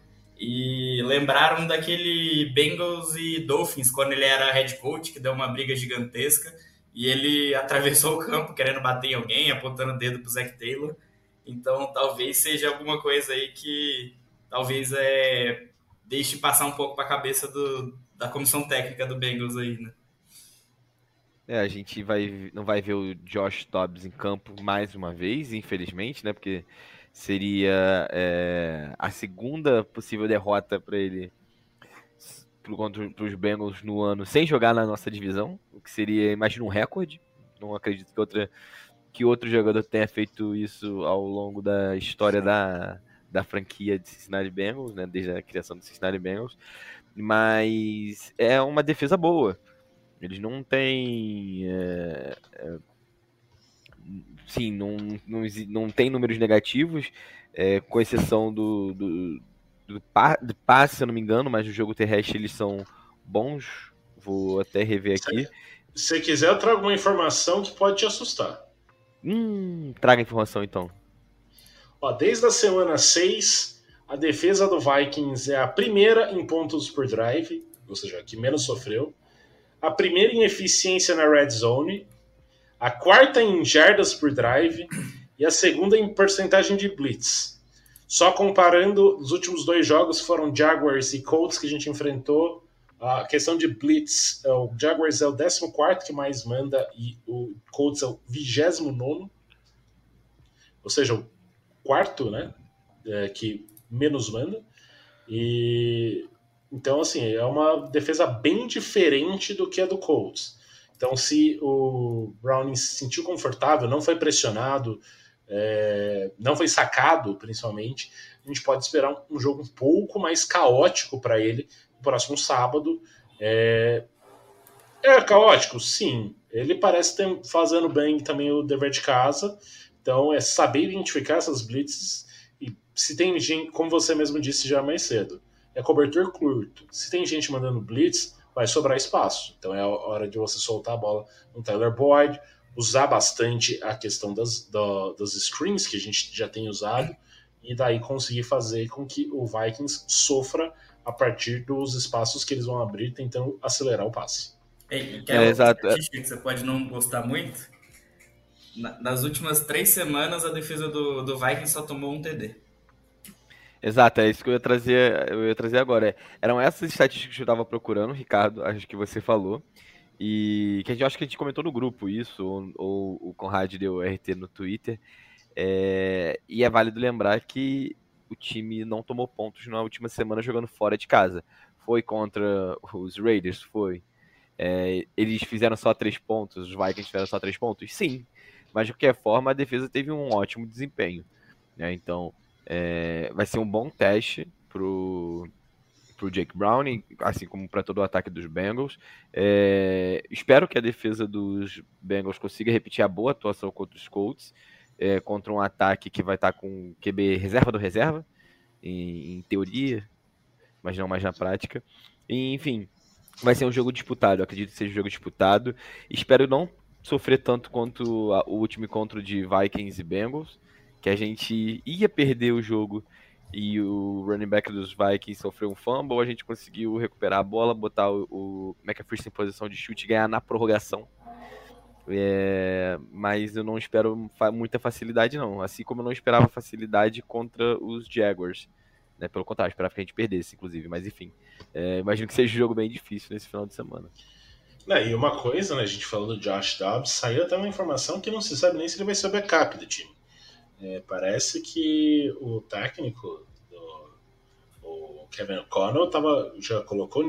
E lembraram daquele Bengals e Dolphins quando ele era head coach, que deu uma briga gigantesca. E ele *laughs* atravessou o campo querendo bater em alguém, apontando o dedo pro Zach Taylor. Então talvez seja alguma coisa aí que talvez é, deixe passar um pouco para a cabeça do, da comissão técnica do Bengals aí, né? É, a gente vai, não vai ver o Josh Dobbs em campo mais uma vez, infelizmente, né? Porque seria é, a segunda possível derrota para ele pro, contra os Bengals no ano sem jogar na nossa divisão, o que seria, imagina, um recorde. Não acredito que, outra, que outro jogador tenha feito isso ao longo da história da, da franquia de Cincinnati Bengals, né? Desde a criação do Cincinnati Bengals. Mas é uma defesa boa. Eles não têm. É, é, sim, não, não, não tem números negativos, é, com exceção do, do, do, pa- do passe, se eu não me engano, mas no jogo terrestre eles são bons. Vou até rever aqui. Se você quiser, eu trago uma informação que pode te assustar. Hum, traga informação então. Ó, desde a semana 6, a defesa do Vikings é a primeira em pontos por drive, ou seja, a que menos sofreu. A primeira em eficiência na red zone. A quarta em jardas por drive. E a segunda em porcentagem de blitz. Só comparando os últimos dois jogos foram Jaguars e Colts que a gente enfrentou. A questão de blitz, é, o Jaguars é o 14 que mais manda e o Colts é o 29. Ou seja, o quarto, né? é, que menos manda. E então, assim, é uma defesa bem diferente do que a do Colts. Então, se o Browning se sentiu confortável, não foi pressionado, é, não foi sacado, principalmente, a gente pode esperar um, jogo um pouco mais caótico para ele no próximo sábado. É, é caótico? Sim. Ele parece ter fazendo bem também o dever de casa. Então, é saber identificar essas blitzes e se tem gente, como você mesmo disse já mais cedo, é cobertor curto. Se tem gente mandando blitz, vai sobrar espaço. Então é a hora de você soltar a bola no Tyler Boyd usar bastante a questão das, da, das screens que a gente já tem usado e daí conseguir fazer com que o Vikings sofra a partir dos espaços que eles vão abrir tentando acelerar o passe. É, é exato. que você pode não gostar muito. nas últimas três semanas, a defesa do, do Vikings só tomou um TD. Exato, é isso que eu ia trazer, eu ia trazer agora. É, eram essas estatísticas que eu estava procurando, Ricardo, acho que você falou. E que a gente acho que a gente comentou no grupo isso, ou, ou o Conrad deu RT no Twitter. É, e é válido lembrar que o time não tomou pontos na última semana jogando fora de casa. Foi contra os Raiders? Foi. É, eles fizeram só três pontos, os Vikings fizeram só três pontos? Sim. Mas de qualquer forma, a defesa teve um ótimo desempenho. Né? Então, é, vai ser um bom teste pro, pro Jake Browning, assim como para todo o ataque dos Bengals. É, espero que a defesa dos Bengals consiga repetir a boa atuação contra os Colts, é, contra um ataque que vai estar tá com QB reserva do reserva, em, em, teoria, mas não mais na prática. E, enfim, vai ser um jogo disputado, acredito que seja um jogo disputado. Espero não sofrer tanto quanto a, o último encontro de Vikings e Bengals, que a gente ia perder o jogo e o running back dos Vikings sofreu um fumble, a gente conseguiu recuperar a bola, botar o, o McAfee em posição de chute e ganhar na prorrogação. É, mas eu não espero muita facilidade, não. Assim como eu não esperava facilidade contra os Jaguars. Né? Pelo contrário, eu esperava que a gente perdesse, inclusive. Mas enfim, é, imagino que seja um jogo bem difícil nesse final de semana. É, e uma coisa, né, a gente falou do Josh Dobbs, saiu até uma informação que não se sabe nem se ele vai ser o backup do time. É, parece que o técnico, do, o Kevin O'Connell, tava, já colocou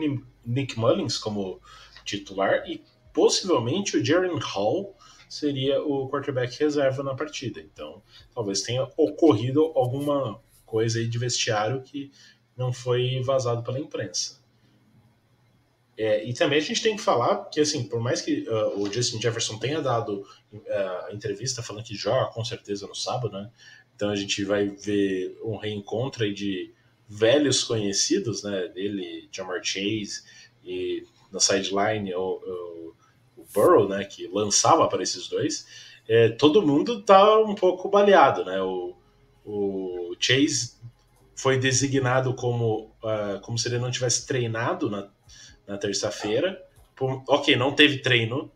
Nick Mullins como titular e possivelmente o Jaren Hall seria o quarterback reserva na partida. Então, talvez tenha ocorrido alguma coisa aí de vestiário que não foi vazado pela imprensa. É, e também a gente tem que falar que, assim, por mais que uh, o Justin Jefferson tenha dado uh, entrevista falando que joga com certeza no sábado, né? Então a gente vai ver um reencontro aí de velhos conhecidos, né? Dele, Jamar Chase e na sideline o, o, o Burrow, né? Que lançava para esses dois. É, todo mundo tá um pouco baleado, né? O, o Chase foi designado como, uh, como se ele não tivesse treinado na na terça-feira. Ok, não teve treino,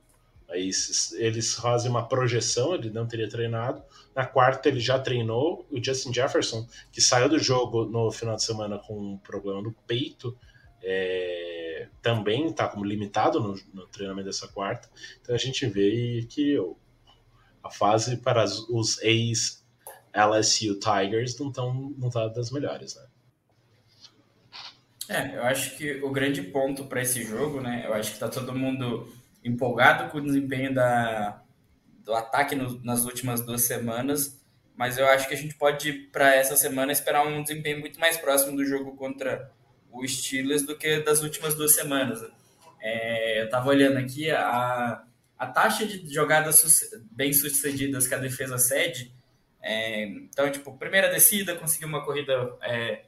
mas eles fazem uma projeção, ele não teria treinado. Na quarta ele já treinou. O Justin Jefferson, que saiu do jogo no final de semana com um problema no peito, é, também está como limitado no, no, treinamento dessa quarta. Então a gente vê que a fase para os ex-LSU Tigers não, tão, não tá das melhores, né? É, eu acho que o grande ponto para esse jogo, né? Eu acho que tá todo mundo empolgado com o desempenho da, do ataque no, nas últimas duas semanas, mas eu acho que a gente pode, para essa semana, esperar um desempenho muito mais próximo do jogo contra o Steelers do que das últimas duas semanas. É, eu estava olhando aqui, a, a taxa de jogadas bem sucedidas que a defesa cede. É, então, tipo, primeira descida, conseguiu uma corrida é,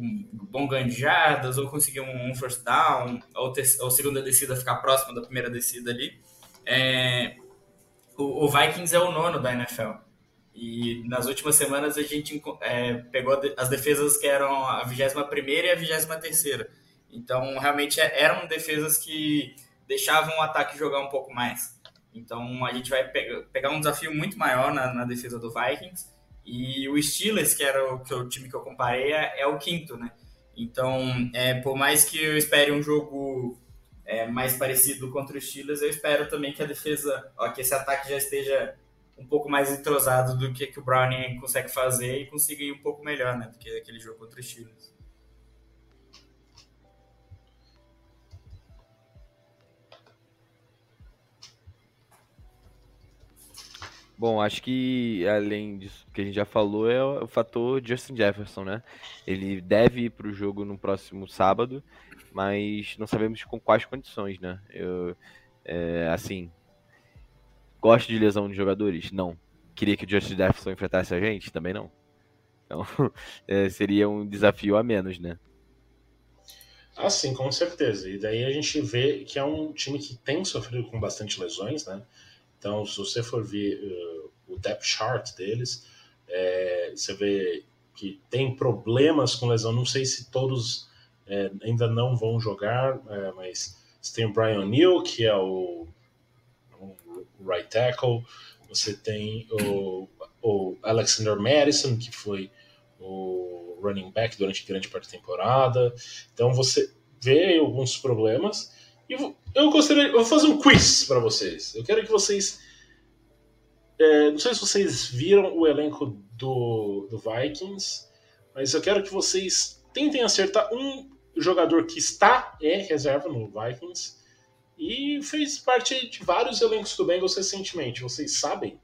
um bom ganho de jardas, ou conseguir um, first down, ou, ter, ou segunda descida ficar próxima da primeira descida ali. É, o, o, Vikings é o nono da NFL. E nas últimas semanas a gente é, pegou as defesas que eram a 21 e a 23. Então, realmente é, eram defesas que deixavam o ataque jogar um pouco mais. Então, a gente vai pegar um desafio muito maior na, na defesa do Vikings e o Steelers, que era o, que o time que eu comparei, é, é o quinto, né? Então, é, por mais que eu espere um jogo é, mais parecido contra o Steelers, eu espero também que a defesa, ó, que esse ataque já esteja um pouco mais entrosado do que, que o Browning consegue fazer e consiga ir um pouco melhor, né? Do que aquele jogo contra o Steelers. Bom, acho que além disso que a gente já falou, é o fator Justin Jefferson, né? Ele deve ir para o jogo no próximo sábado, mas não sabemos com quais condições, né? Eu, é, assim, gosto de lesão de jogadores? Não. Queria que o Justin Jefferson enfrentasse a gente? Também não. Então, *laughs* é, seria um desafio a menos, né? Ah, sim, com certeza. E daí a gente vê que é um time que tem sofrido com bastante lesões, né? Então, se você for ver uh, o depth chart deles, é, você vê que tem problemas com lesão. Não sei se todos é, ainda não vão jogar, é, mas você tem o Brian Neal, que é o, o right tackle, você tem o, o Alexander Madison, que foi o running back durante grande parte da temporada. Então você vê alguns problemas. Eu gostaria, eu vou fazer um quiz para vocês. Eu quero que vocês, é, não sei se vocês viram o elenco do, do Vikings, mas eu quero que vocês tentem acertar um jogador que está é reserva no Vikings e fez parte de vários elencos do Bengals recentemente. Vocês sabem?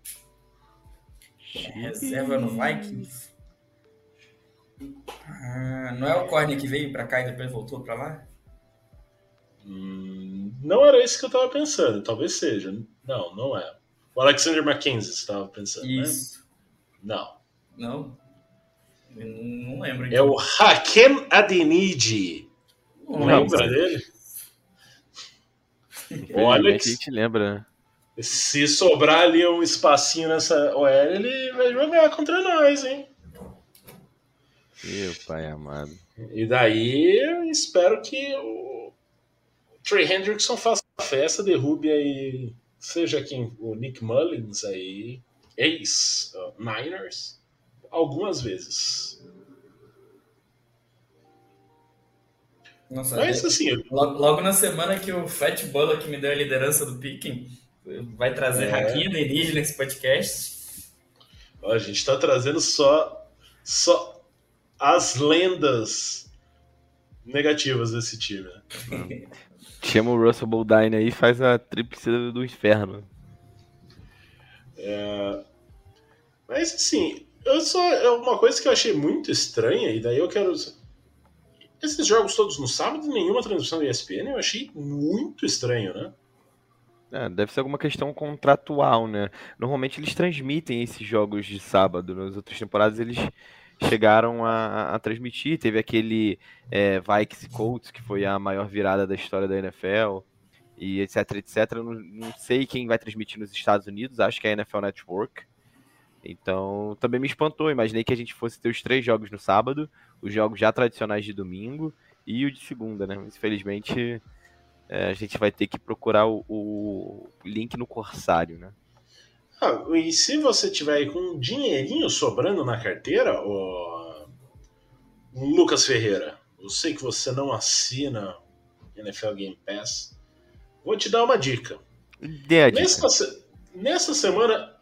Reserva no Vikings? Ah, não é o Corne que veio para cá e depois voltou para lá? Hum, não era isso que eu estava pensando. Talvez seja. Não, não é. O Alexander McKenzie estava pensando, né? Isso. Né? Não. Não? Eu não lembro. É o Hakem Adeniji. Não Não lembra dele? Olha Olha que a gente lembra? Se sobrar ali um espacinho nessa OL, ele vai jogar contra nós, hein? Meu pai amado. E daí eu espero que o Trey Hendrickson faça a festa, derrube aí, seja quem, o Nick Mullins aí, ex-Niners, algumas vezes. Nossa, Mas é- assim, logo, logo na semana que o Fat Bola que me deu a liderança do Picking vai trazer É. Raquinha alienígena nesse podcast. ó, a gente tá trazendo só, só as lendas negativas desse time. né? *laughs* Chama o Russell Boldine aí e faz a tríplice do inferno. Mas assim, eu só é uma coisa que eu achei muito estranha, e daí eu quero. Esses jogos todos no sábado, nenhuma transmissão da ESPN, eu achei muito estranho, né? É, deve ser alguma questão contratual, né? Normalmente eles transmitem esses jogos de sábado. Nas outras temporadas eles chegaram a, a transmitir. Teve aquele é, Vikings e Colts, que foi a maior virada da história da NFL, e etc, etc. Não, não sei quem vai transmitir nos Estados Unidos, acho que é a NFL Network. Então, também me espantou. Imaginei que a gente fosse ter os três jogos no sábado, os jogos já tradicionais de domingo e o de segunda, né? Infelizmente, é, a gente vai ter que procurar o, o link no Corsário, né? Ah, e se você tiver com um dinheirinho sobrando na carteira, ô, Lucas Ferreira, eu sei que você não assina NFL Game Pass, vou te dar uma dica. Dica. Nessa semana,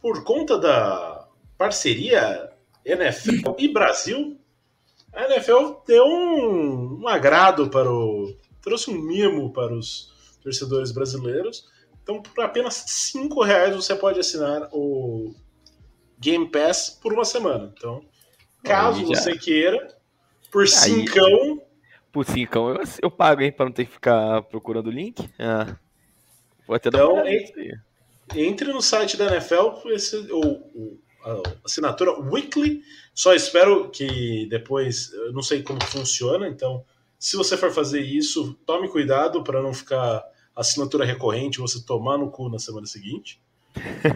por conta da parceria NFL e Brasil, a NFL deu um, um agrado para o. trouxe um mimo para os torcedores brasileiros. Então, por apenas 5 reais você pode assinar o Game Pass por uma semana. Então, caso você queira, por cincão, Por cincão eu, eu pago, hein, pra não ter que ficar procurando o link. Ah, vou até dar Então, entre no site da NFL, esse, o, o- a assinatura Weekly. Só espero que depois, eu não sei como funciona, então, se você for fazer isso, tome cuidado para não ficar assinatura recorrente você tomar no cu na semana seguinte.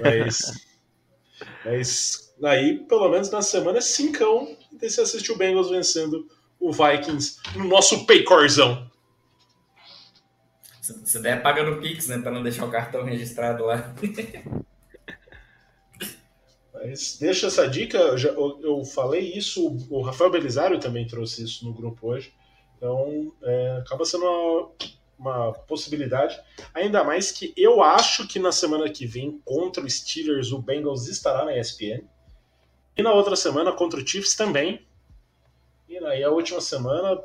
Mas, *laughs* mas aí, pelo menos na semana, é cincão. E daí você assiste o Bengals vencendo o Vikings no nosso Paycorzão. Se, se der, paga no Pix, né? Pra não deixar o cartão registrado lá. Mas deixa essa dica, eu, já- eu- eu falei isso, o Rafael Belisário também trouxe isso no grupo hoje. Então, é, acaba sendo uma, uma possibilidade. Ainda mais que eu acho que na semana que vem, contra o Steelers, o Bengals estará na ESPN. E na outra semana, contra o Chiefs também. E aí, a última semana,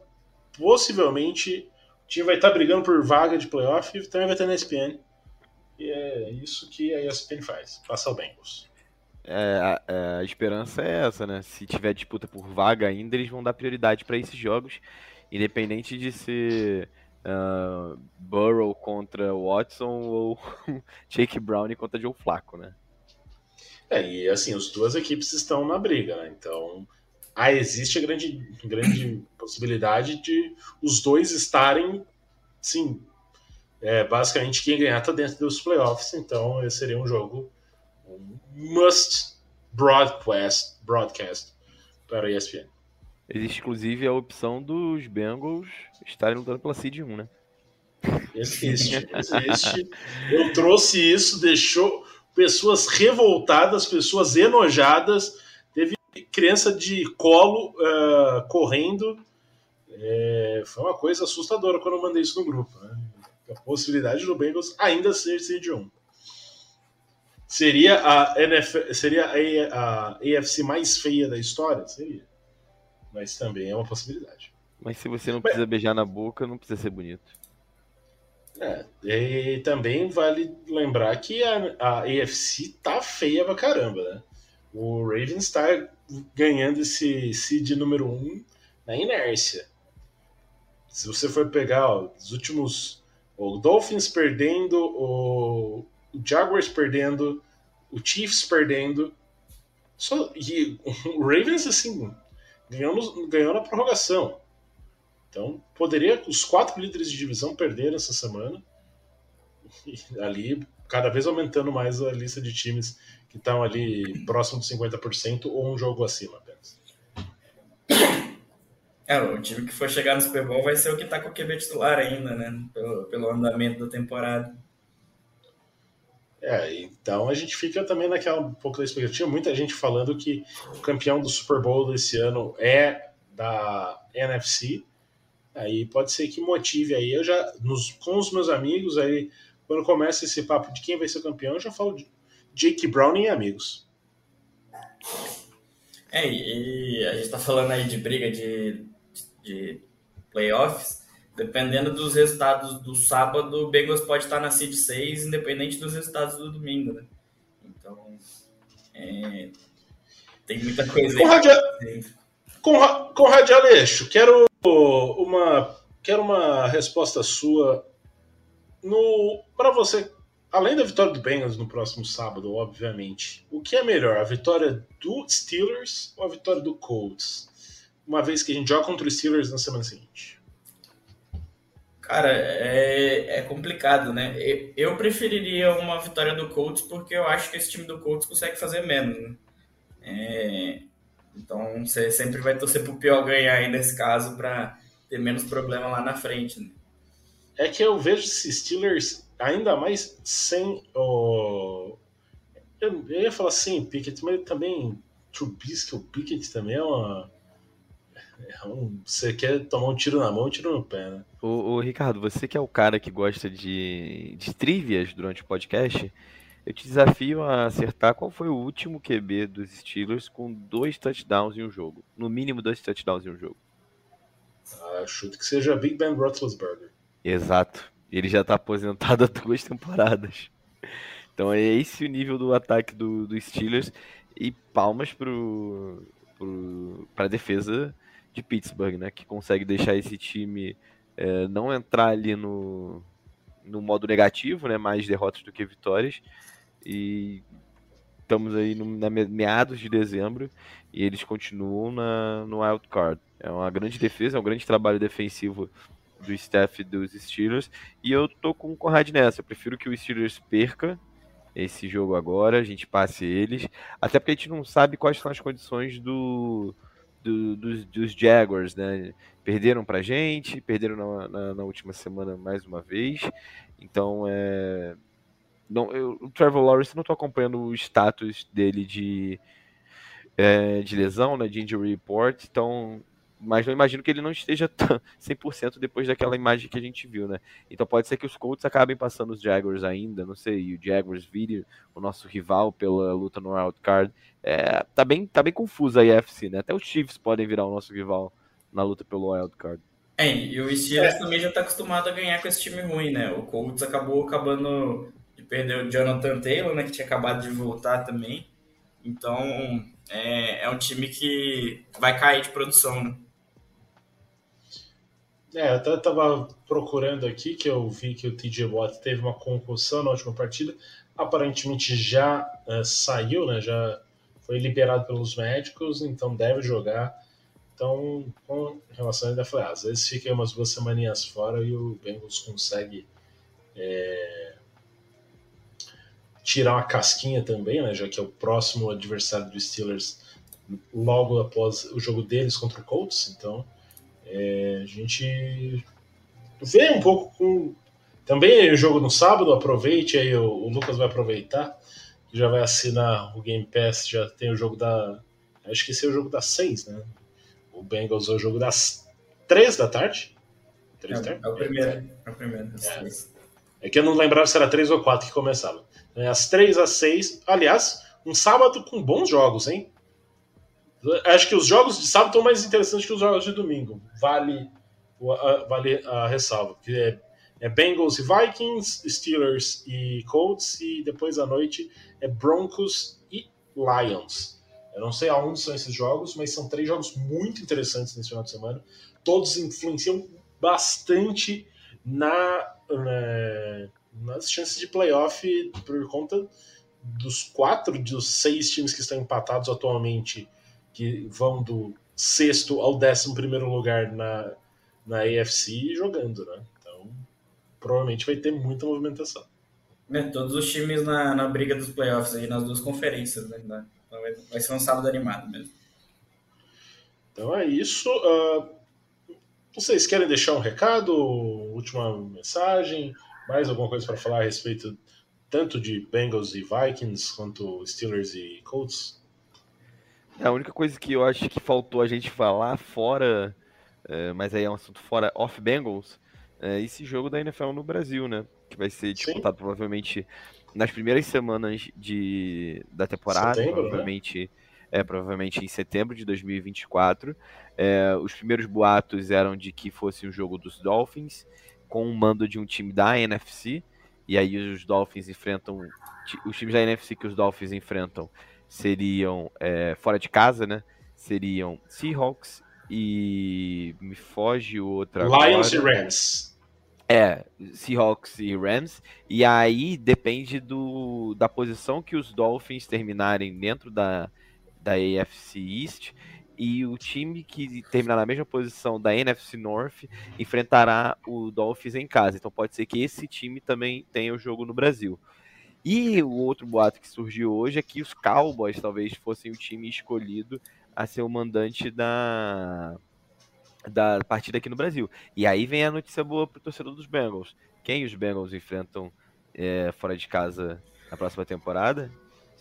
possivelmente, o time vai estar brigando por vaga de playoff e também vai ter na ESPN. E é isso que a ESPN faz, passar o Bengals. É, a, é, a esperança é essa, né? Se tiver disputa por vaga ainda, eles vão dar prioridade para esses jogos, independente de ser ah, Burrow contra Watson ou *laughs* Jake Brown contra Joe Flacco, né? É, e assim, as duas equipes estão na briga, né? Então, ah, existe a grande, grande possibilidade de os dois estarem, sim, É, basicamente, quem ganhar está dentro dos playoffs, então esse seria um jogo um must broadcast, broadcast para a ESPN. Existe inclusive a opção dos Bengals estarem lutando pela Seed 1, né? Existe, existe. Eu trouxe isso, deixou pessoas revoltadas, pessoas enojadas. Teve criança de colo uh, correndo. É, foi uma coisa assustadora quando eu mandei isso no grupo. Né? A possibilidade do Bengals ainda ser seed 1. Seria a NFL, seria a, a AFC mais feia da história? Seria. Mas também é uma possibilidade. Mas se você não Mas... precisa beijar na boca, não precisa ser bonito. É, e também vale lembrar que a, a AFC tá feia pra caramba, né? O Ravens tá ganhando esse seed número 1 um na inércia. Se você for pegar ó, os últimos. O Dolphins perdendo, o, Jaguars perdendo, o Chiefs perdendo. Só, e o Ravens, assim, ganhou, ganhou na prorrogação. Então, poderia os quatro líderes de divisão perder essa semana. E ali, cada vez aumentando mais a lista de times que estão ali próximo de 50% ou um jogo acima apenas. É, o time que for chegar no Super Bowl vai ser o que está com o QB titular ainda, né? Pelo, pelo andamento da temporada. É, então a gente fica também naquela um pouco da expectativa. Muita gente falando que o campeão do Super Bowl desse ano é da NFC. Aí pode ser que motive aí. Eu já, nos, com os meus amigos, aí, quando começa esse papo de quem vai ser campeão, eu já falo de Jake Brown e amigos. É, e a gente tá falando aí de briga de, de playoffs. Dependendo dos resultados do sábado, o Bengals pode estar na seed 6, independente dos resultados do domingo, né? Então, é, tem muita coisa Conrad, aí. Conrad Aleixo, quero uma, quero uma resposta sua para você, além da vitória do Bengals no próximo sábado, obviamente. O que é melhor, a vitória do Steelers ou a vitória do Colts? Uma vez que a gente joga contra os Steelers na semana seguinte. Cara, é, é complicado, né? Eu preferiria uma vitória do Colts porque eu acho que esse time do Colts consegue fazer menos, né? É, então você sempre vai torcer pro pior ganhar aí nesse caso para ter menos problema lá na frente. Né? É que eu vejo Steelers ainda mais sem o. Eu, ia falar sem Pickett, mas também Trubisky, o Pickett também é uma. É um... Você quer tomar um tiro na mão, um tiro no pé, né? Ô, ô, Ricardo, você que é o cara que gosta de, de trivias durante o podcast, eu te desafio a acertar qual foi o último QB dos Steelers com dois touchdowns em um jogo. No mínimo dois touchdowns em um jogo. Ah, chuto que seja Big Ben Roethlisberger. Exato. Ele já está aposentado há duas temporadas. Então é esse o nível do ataque do, do Steelers. E palmas pro, pro, pra defesa de Pittsburgh, né? Que consegue deixar esse time é, não entrar ali no, no modo negativo, né? Mais derrotas do que vitórias e estamos aí no, na meados de dezembro e eles continuam na, no wild card. É uma grande defesa, é um grande trabalho defensivo do staff dos Steelers e eu tô com o Conrad nessa. Eu prefiro que o Steelers perca esse jogo agora, a gente passe eles, até porque a gente não sabe quais são as condições do, do dos, dos, Jaguars, né? Perderam pra gente, perderam na, na, na última semana mais uma vez, então é não, eu, o Trevor Lawrence não estou acompanhando o status dele de, é, de lesão, né, de injury report, então, mas eu imagino que ele não esteja 100% *laughs* depois daquela imagem que a gente viu, né? Então pode ser que os Colts acabem passando os Jaguars ainda, não sei, e o Jaguars vire o nosso rival pela luta no wild card. É, tá bem, tá bem confuso a IFC, né? Até os Chiefs podem virar o nosso rival na luta pelo wild card. É, e o Steelers é. também já tá acostumado a ganhar com esse time ruim, né? O Colts acabou acabando perdeu o Jonathan Taylor, né, que tinha acabado de voltar também. Então, é, é um time que vai cair de produção, né? É, eu até tava procurando aqui, que eu vi que o TJ Watt teve uma concussão na última partida. Aparentemente já uh, saiu, né? Já foi liberado pelos médicos, então deve jogar. Então, com relação ainda, falei, ah, às vezes fica umas duas semaninhas fora e o Bengals consegue é, tirar uma casquinha também, né, já que é o próximo adversário dos Steelers logo após o jogo deles contra o Colts. Então, é, a gente vê um pouco com. Também o jogo no sábado, aproveite aí, o, o Lucas vai aproveitar, já vai assinar o Game Pass, já tem o jogo da. Acho que esse é o jogo das seis, né? O Bengals é o jogo das três da tarde. Três é, da tarde? É o primeiro. É o primeiro. É. é que eu não lembrava se era três ou quatro que começava. É, às três às seis. Aliás, um sábado com bons jogos, hein? Acho que os jogos de sábado estão mais interessantes que os jogos de domingo. Vale, vale a ressalva. Que é, é Bengals e Vikings, Steelers e Colts, e depois à noite é Broncos e Lions. Eu não sei aonde são esses jogos, mas são três jogos muito interessantes nesse final de semana. Todos influenciam bastante na, na nas chances de playoff por conta dos quatro dos seis times que estão empatados atualmente que vão do sexto ao décimo primeiro lugar na, na AFC jogando, né? Então, provavelmente vai ter muita movimentação. É, todos os times na, na briga dos playoffs aí, nas duas conferências, né? Então vai, vai ser um sábado animado mesmo. Então é isso. Uh, vocês querem deixar um recado? Última mensagem? Mais alguma coisa para falar a respeito tanto de Bengals e Vikings quanto Steelers e Colts? A única coisa que eu acho que faltou a gente falar fora, é, mas aí é um assunto fora off Bengals, é esse jogo da NFL no Brasil, né? Que vai ser disputado Sim. provavelmente nas primeiras semanas de, da temporada, setembro, né? provavelmente, né? é, provavelmente em setembro de 2024. É, os primeiros boatos eram de que fosse um jogo dos Dolphins com um mando de um time da NFC, e aí os Dolphins enfrentam os times da NFC que os Dolphins enfrentam seriam é, fora de casa, né? Seriam Seahawks e me foge outra Lions e Rams. É, Seahawks e Rams. E aí depende do, da posição que os Dolphins terminarem dentro da, da AFC East. E o time que terminar na mesma posição da NFC North enfrentará o Dolphins em casa. Então pode ser que esse time também tenha o jogo no Brasil. E o outro boato que surgiu hoje é que os Cowboys talvez fossem o time escolhido a ser o mandante da, da partida aqui no Brasil. E aí vem a notícia boa pro torcedor dos Bengals. Quem os Bengals enfrentam é, fora de casa na próxima temporada?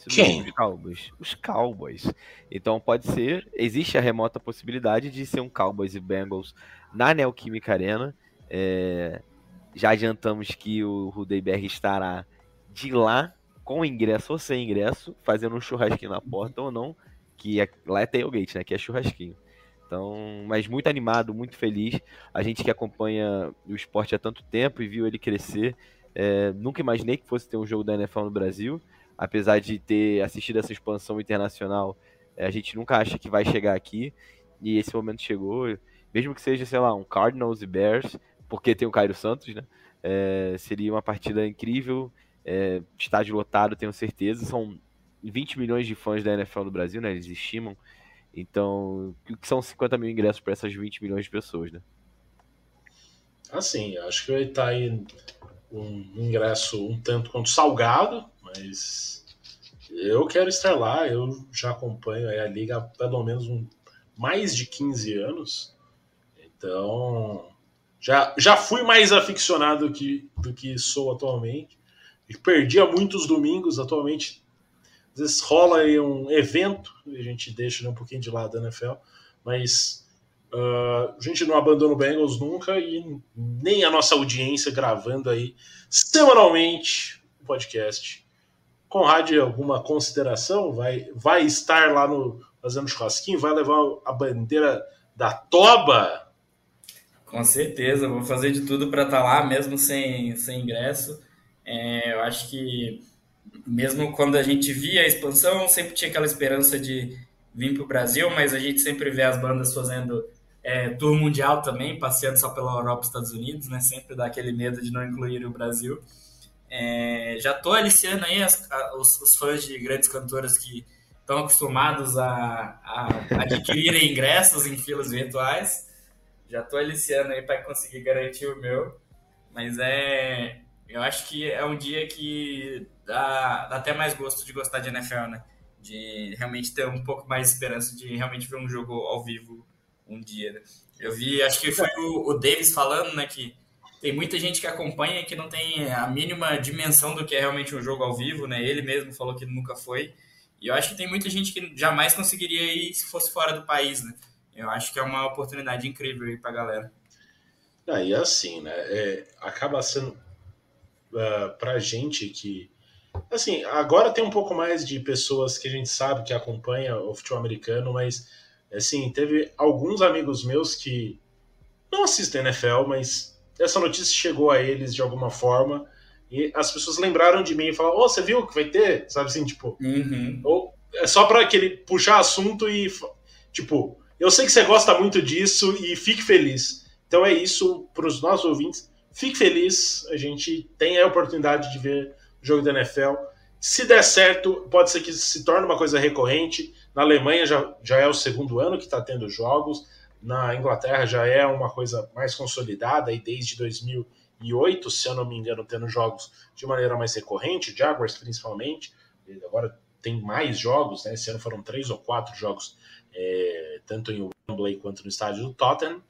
Quem? Os Cowboys. Os Cowboys. Então pode ser, existe a remota possibilidade de ser um Cowboys e Bengals na Neoquímica Arena. É, já adiantamos que o Rudei BR estará de lá, com ingresso ou sem ingresso, fazendo um churrasquinho na porta ou não, que é, lá é tailgate, né? Que é churrasquinho. Então, mas muito animado, muito feliz. A gente que acompanha o esporte há tanto tempo e viu ele crescer. É, nunca imaginei que fosse ter um jogo da NFL no Brasil. Apesar de ter assistido essa expansão internacional, é, a gente nunca acha que vai chegar aqui. E esse momento chegou. Mesmo que seja, sei lá, um Cardinals e Bears, porque tem o Cairo Santos, né? É, seria uma partida incrível é, estádio lotado, tenho certeza. São 20 milhões de fãs da NFL no Brasil, né? Eles estimam. Então, o que são 50 mil ingressos para essas 20 milhões de pessoas, né? Assim, acho que vai estar aí um ingresso um tanto quanto salgado, mas eu quero estar lá. Eu já acompanho a liga há pelo menos um, mais de 15 anos. Então, já, já fui mais aficionado que, do que sou atualmente perdia muitos domingos atualmente. Às vezes rola aí um evento, e a gente deixa né, um pouquinho de lado a NFL, mas uh, a gente não abandona o Bengals nunca e nem a nossa audiência gravando aí semanalmente o podcast. Conrad, alguma consideração? Vai, vai estar lá no fazendo churrasquinho? Vai levar a bandeira da Toba? Com certeza, vou fazer de tudo para estar tá lá, mesmo sem, sem ingresso. É, eu acho que mesmo quando a gente via a expansão, sempre tinha aquela esperança de vir para o Brasil, mas a gente sempre vê as bandas fazendo é, tour mundial também, passeando só pela Europa e Estados Unidos, né? Sempre dá aquele medo de não incluir o Brasil. É, já estou aliciando aí as, a, os, os, fãs de grandes cantoras que estão acostumados a, a adquirirem *laughs* ingressos em filas virtuais. Já estou aliciando aí para conseguir garantir o meu. Mas é, Eu acho que é um dia que dá, dá até mais gosto de gostar de NFL, né? De realmente ter um pouco mais de esperança de realmente ver um jogo ao vivo um dia, né? Eu vi, acho que foi o, o Davis falando, né, que tem muita gente que acompanha e que não tem a mínima dimensão do que é realmente um jogo ao vivo, né? Ele mesmo falou que nunca foi. E eu acho que tem muita gente que jamais conseguiria ir se fosse fora do país, né? Eu acho que é uma oportunidade incrível aí pra galera. Aí assim, né? É, acaba sendo uh, pra gente que. Assim, agora tem um pouco mais de pessoas que a gente sabe que acompanha o futebol americano, mas assim, teve alguns amigos meus que não assistem NFL, mas essa notícia chegou a eles de alguma forma e as pessoas lembraram de mim e falaram: Ô, oh, você viu que vai ter? Sabe assim, tipo. Uhum. Ou é só para aquele puxar assunto e. Tipo, eu sei que você gosta muito disso e fique feliz. Então é isso para os nossos ouvintes. Fique feliz, a gente tem a oportunidade de ver o jogo da NFL. Se der certo, pode ser que se torne uma coisa recorrente. Na Alemanha já, já é o segundo ano que está tendo jogos. Na Inglaterra já é uma coisa mais consolidada e desde 2000 2008, se eu não me engano, tendo jogos de maneira mais recorrente, Jaguars principalmente. Agora tem mais jogos, né? Esse ano foram três ou quatro jogos, é, tanto em Wembley quanto no estádio do Tottenham.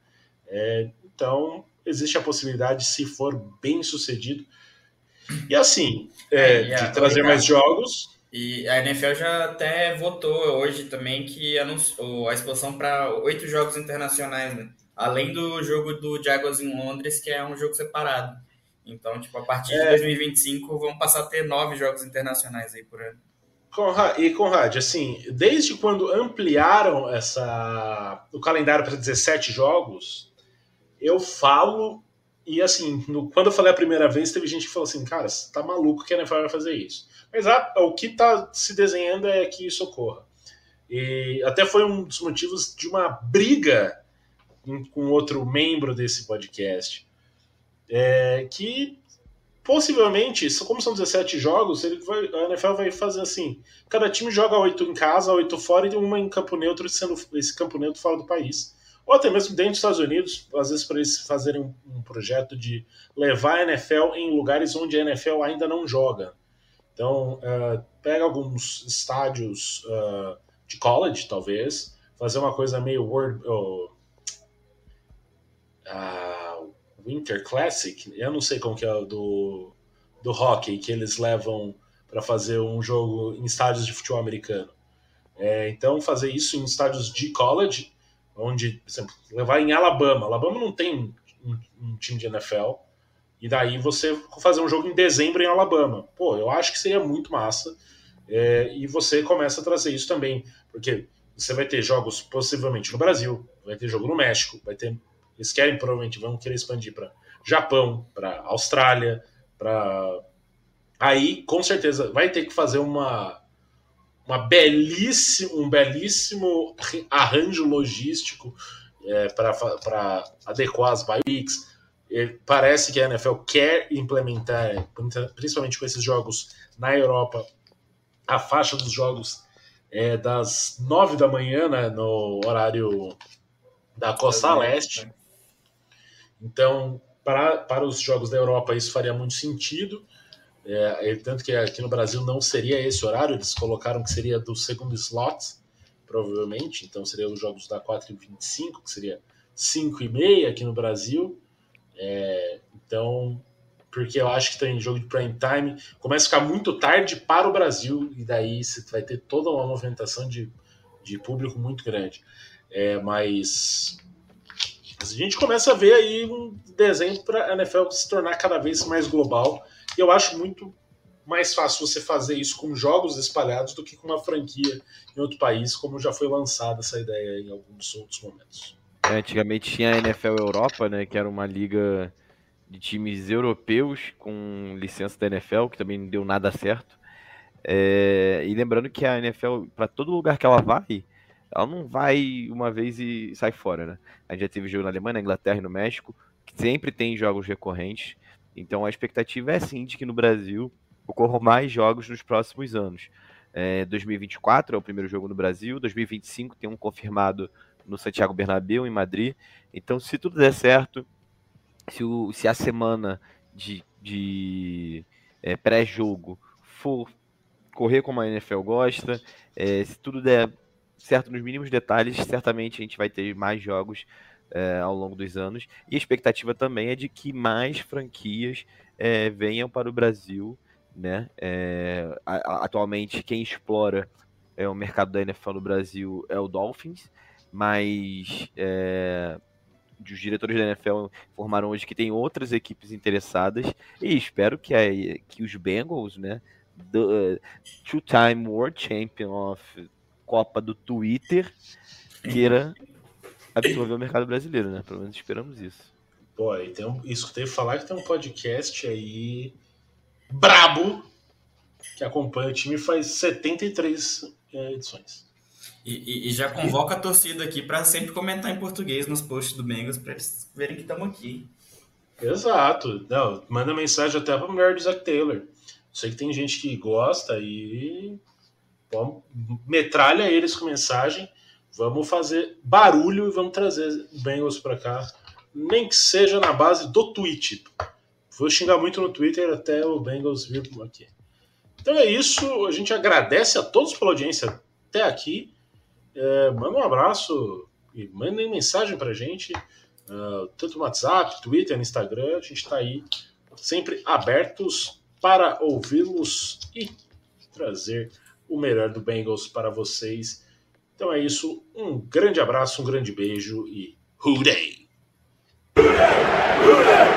É, então, existe a possibilidade, se for bem sucedido. E assim, é, é de trazer mais jogos. E a NFL já até votou hoje também que anunciou a expansão para oito jogos internacionais, né? Além do jogo do Jaguars em Londres, que é um jogo separado. Então, tipo, a partir é... de 2025 vão passar a ter nove jogos internacionais aí por ano. Conrad, e Conrad, assim, desde quando ampliaram essa o calendário para 17 jogos, eu falo e assim, no, quando eu falei a primeira vez, teve gente que falou assim, cara, você tá maluco que a NFL vai fazer isso. Mas o que tá se desenhando é que isso ocorra. E até foi um dos motivos de uma briga com outro membro desse podcast, é, que possivelmente, como são 17 jogos, ele vai, a NFL vai fazer assim: cada time joga oito em casa, oito fora e uma em campo neutro, sendo esse campo neutro fora do país. Ou até mesmo dentro dos Estados Unidos, às vezes para eles fazerem um, projeto de levar a NFL em lugares onde a NFL ainda não joga. Então, uh, pega alguns estádios uh, de college, talvez, fazer uma coisa meio World, uh, a Winter Classic, eu não sei como que é do, do hockey, que eles levam para fazer um jogo em estádios de futebol americano. É, então, fazer isso em estádios de college, onde, por exemplo, levar em Alabama. Alabama não tem um, um, time de NFL, e daí você fazer um jogo em dezembro em Alabama. Pô, eu acho que seria muito massa. É, e você começa a trazer isso também, porque você vai ter jogos possivelmente no Brasil, vai ter jogo no México, vai ter eles querem, provavelmente, vão querer expandir para Japão, para Austrália, para. Aí, com certeza, vai ter que fazer uma, uma belíssimo, um belíssimo arranjo logístico é, para adequar as bye weeks. Parece que a NFL quer implementar, principalmente com esses jogos na Europa, a faixa dos jogos é das nove da manhã, né, no horário da costa leste. Né? Então, para, para os jogos da Europa, isso faria muito sentido. É, tanto que aqui no Brasil não seria esse horário, eles colocaram que seria do segundo slot, provavelmente. Então, seria os jogos da 4h25, que seria 5 e meia aqui no Brasil. É, então, porque eu acho que tem jogo de prime time, começa a ficar muito tarde para o Brasil, e daí você vai ter toda uma movimentação de, de público muito grande. É, mas a gente começa a ver aí um desenho para a NFL se tornar cada vez mais global. E eu acho muito mais fácil você fazer isso com jogos espalhados do que com uma franquia em outro país, como já foi lançada essa ideia em alguns outros momentos. É, antigamente tinha a NFL Europa, né, que era uma liga de times europeus com licença da NFL, que também não deu nada certo. É, e lembrando que a NFL, para todo lugar que ela vai, ela não vai uma vez e sai fora, né? A gente já teve jogo na Alemanha, na Inglaterra e no México, que sempre tem jogos recorrentes. Então a expectativa é sim de que no Brasil ocorram mais jogos nos próximos anos. É, 2024 é o primeiro jogo no Brasil, 2025 tem um confirmado no Santiago Bernabéu, em Madrid. Então, se tudo der certo, se, o, se a semana de, de é, pré-jogo for correr como a NFL gosta, é, se tudo der certo nos mínimos detalhes, certamente a gente vai ter mais jogos é, ao longo dos anos. E a expectativa também é de que mais franquias é, venham para o Brasil. Né? É, atualmente, quem explora é, o mercado da NFL no Brasil é o Dolphins, mas os diretores da NFL informaram hoje que tem outras equipes interessadas e espero que, a, que os Bengals, né, two-time World Champion of Copa do Twitter, queira absorver o mercado brasileiro, né? Pelo menos esperamos isso. Pô, e tem um, escutei falar que tem um podcast aí brabo que acompanha o time faz 73 é, edições. E, e, e, já convoca a torcida aqui para sempre comentar em português nos posts do Bengals para eles verem que estamos aqui. Exato. Não, manda mensagem até para a mulher do Zac Taylor. Sei que tem gente que gosta e bom, metralha eles com mensagem. Vamos fazer barulho e vamos trazer Bengals para cá, nem que seja na base do tweet. Vou xingar muito no Twitter até o Bengals vir aqui. Então é isso. A gente agradece a todos pela audiência até aqui. É, manda um abraço e mandem mensagem pra gente. Uh, tanto no WhatsApp, Twitter, no Instagram. A gente está aí sempre abertos para ouvi-los e trazer o melhor do Bengals para vocês. Então é isso. Um grande abraço, um grande beijo e hooray! loving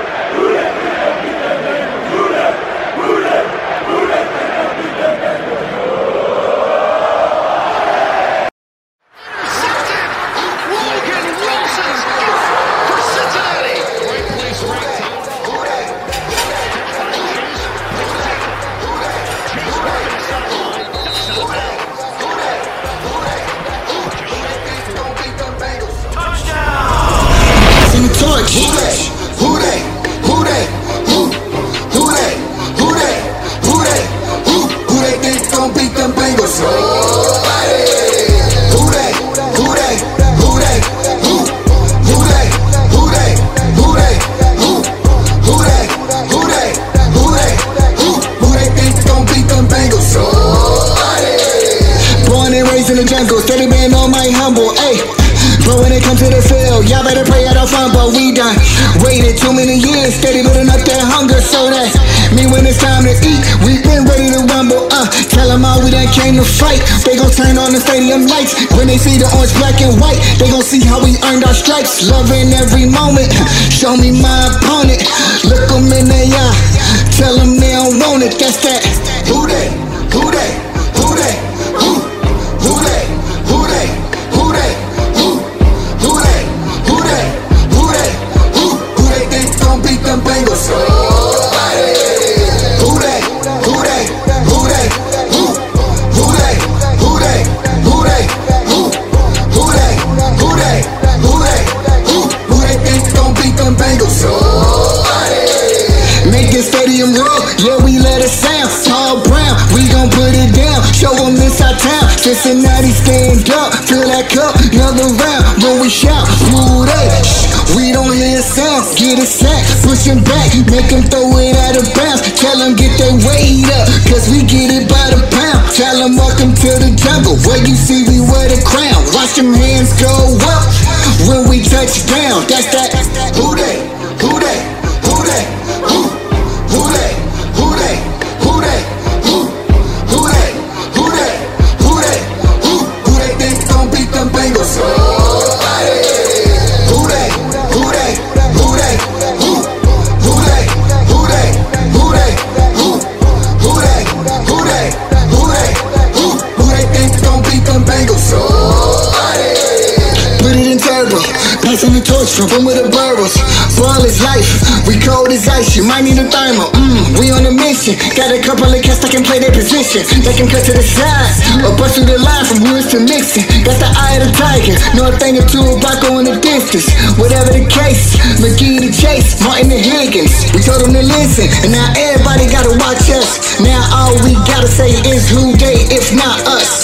From with the burrows, ball is life. We cold as ice, you might need a thermal. Mmm, we on a mission. Got a couple of cats that can play their position. They can cut to the side or bust through the line from woods to mixing. Got the eye of the tiger, know a thing or two about going the distance. Whatever the case, McGee to Chase, Martin to Higgins. We told them to listen, and now everybody gotta watch us. Now all we gotta say is who they, if not us.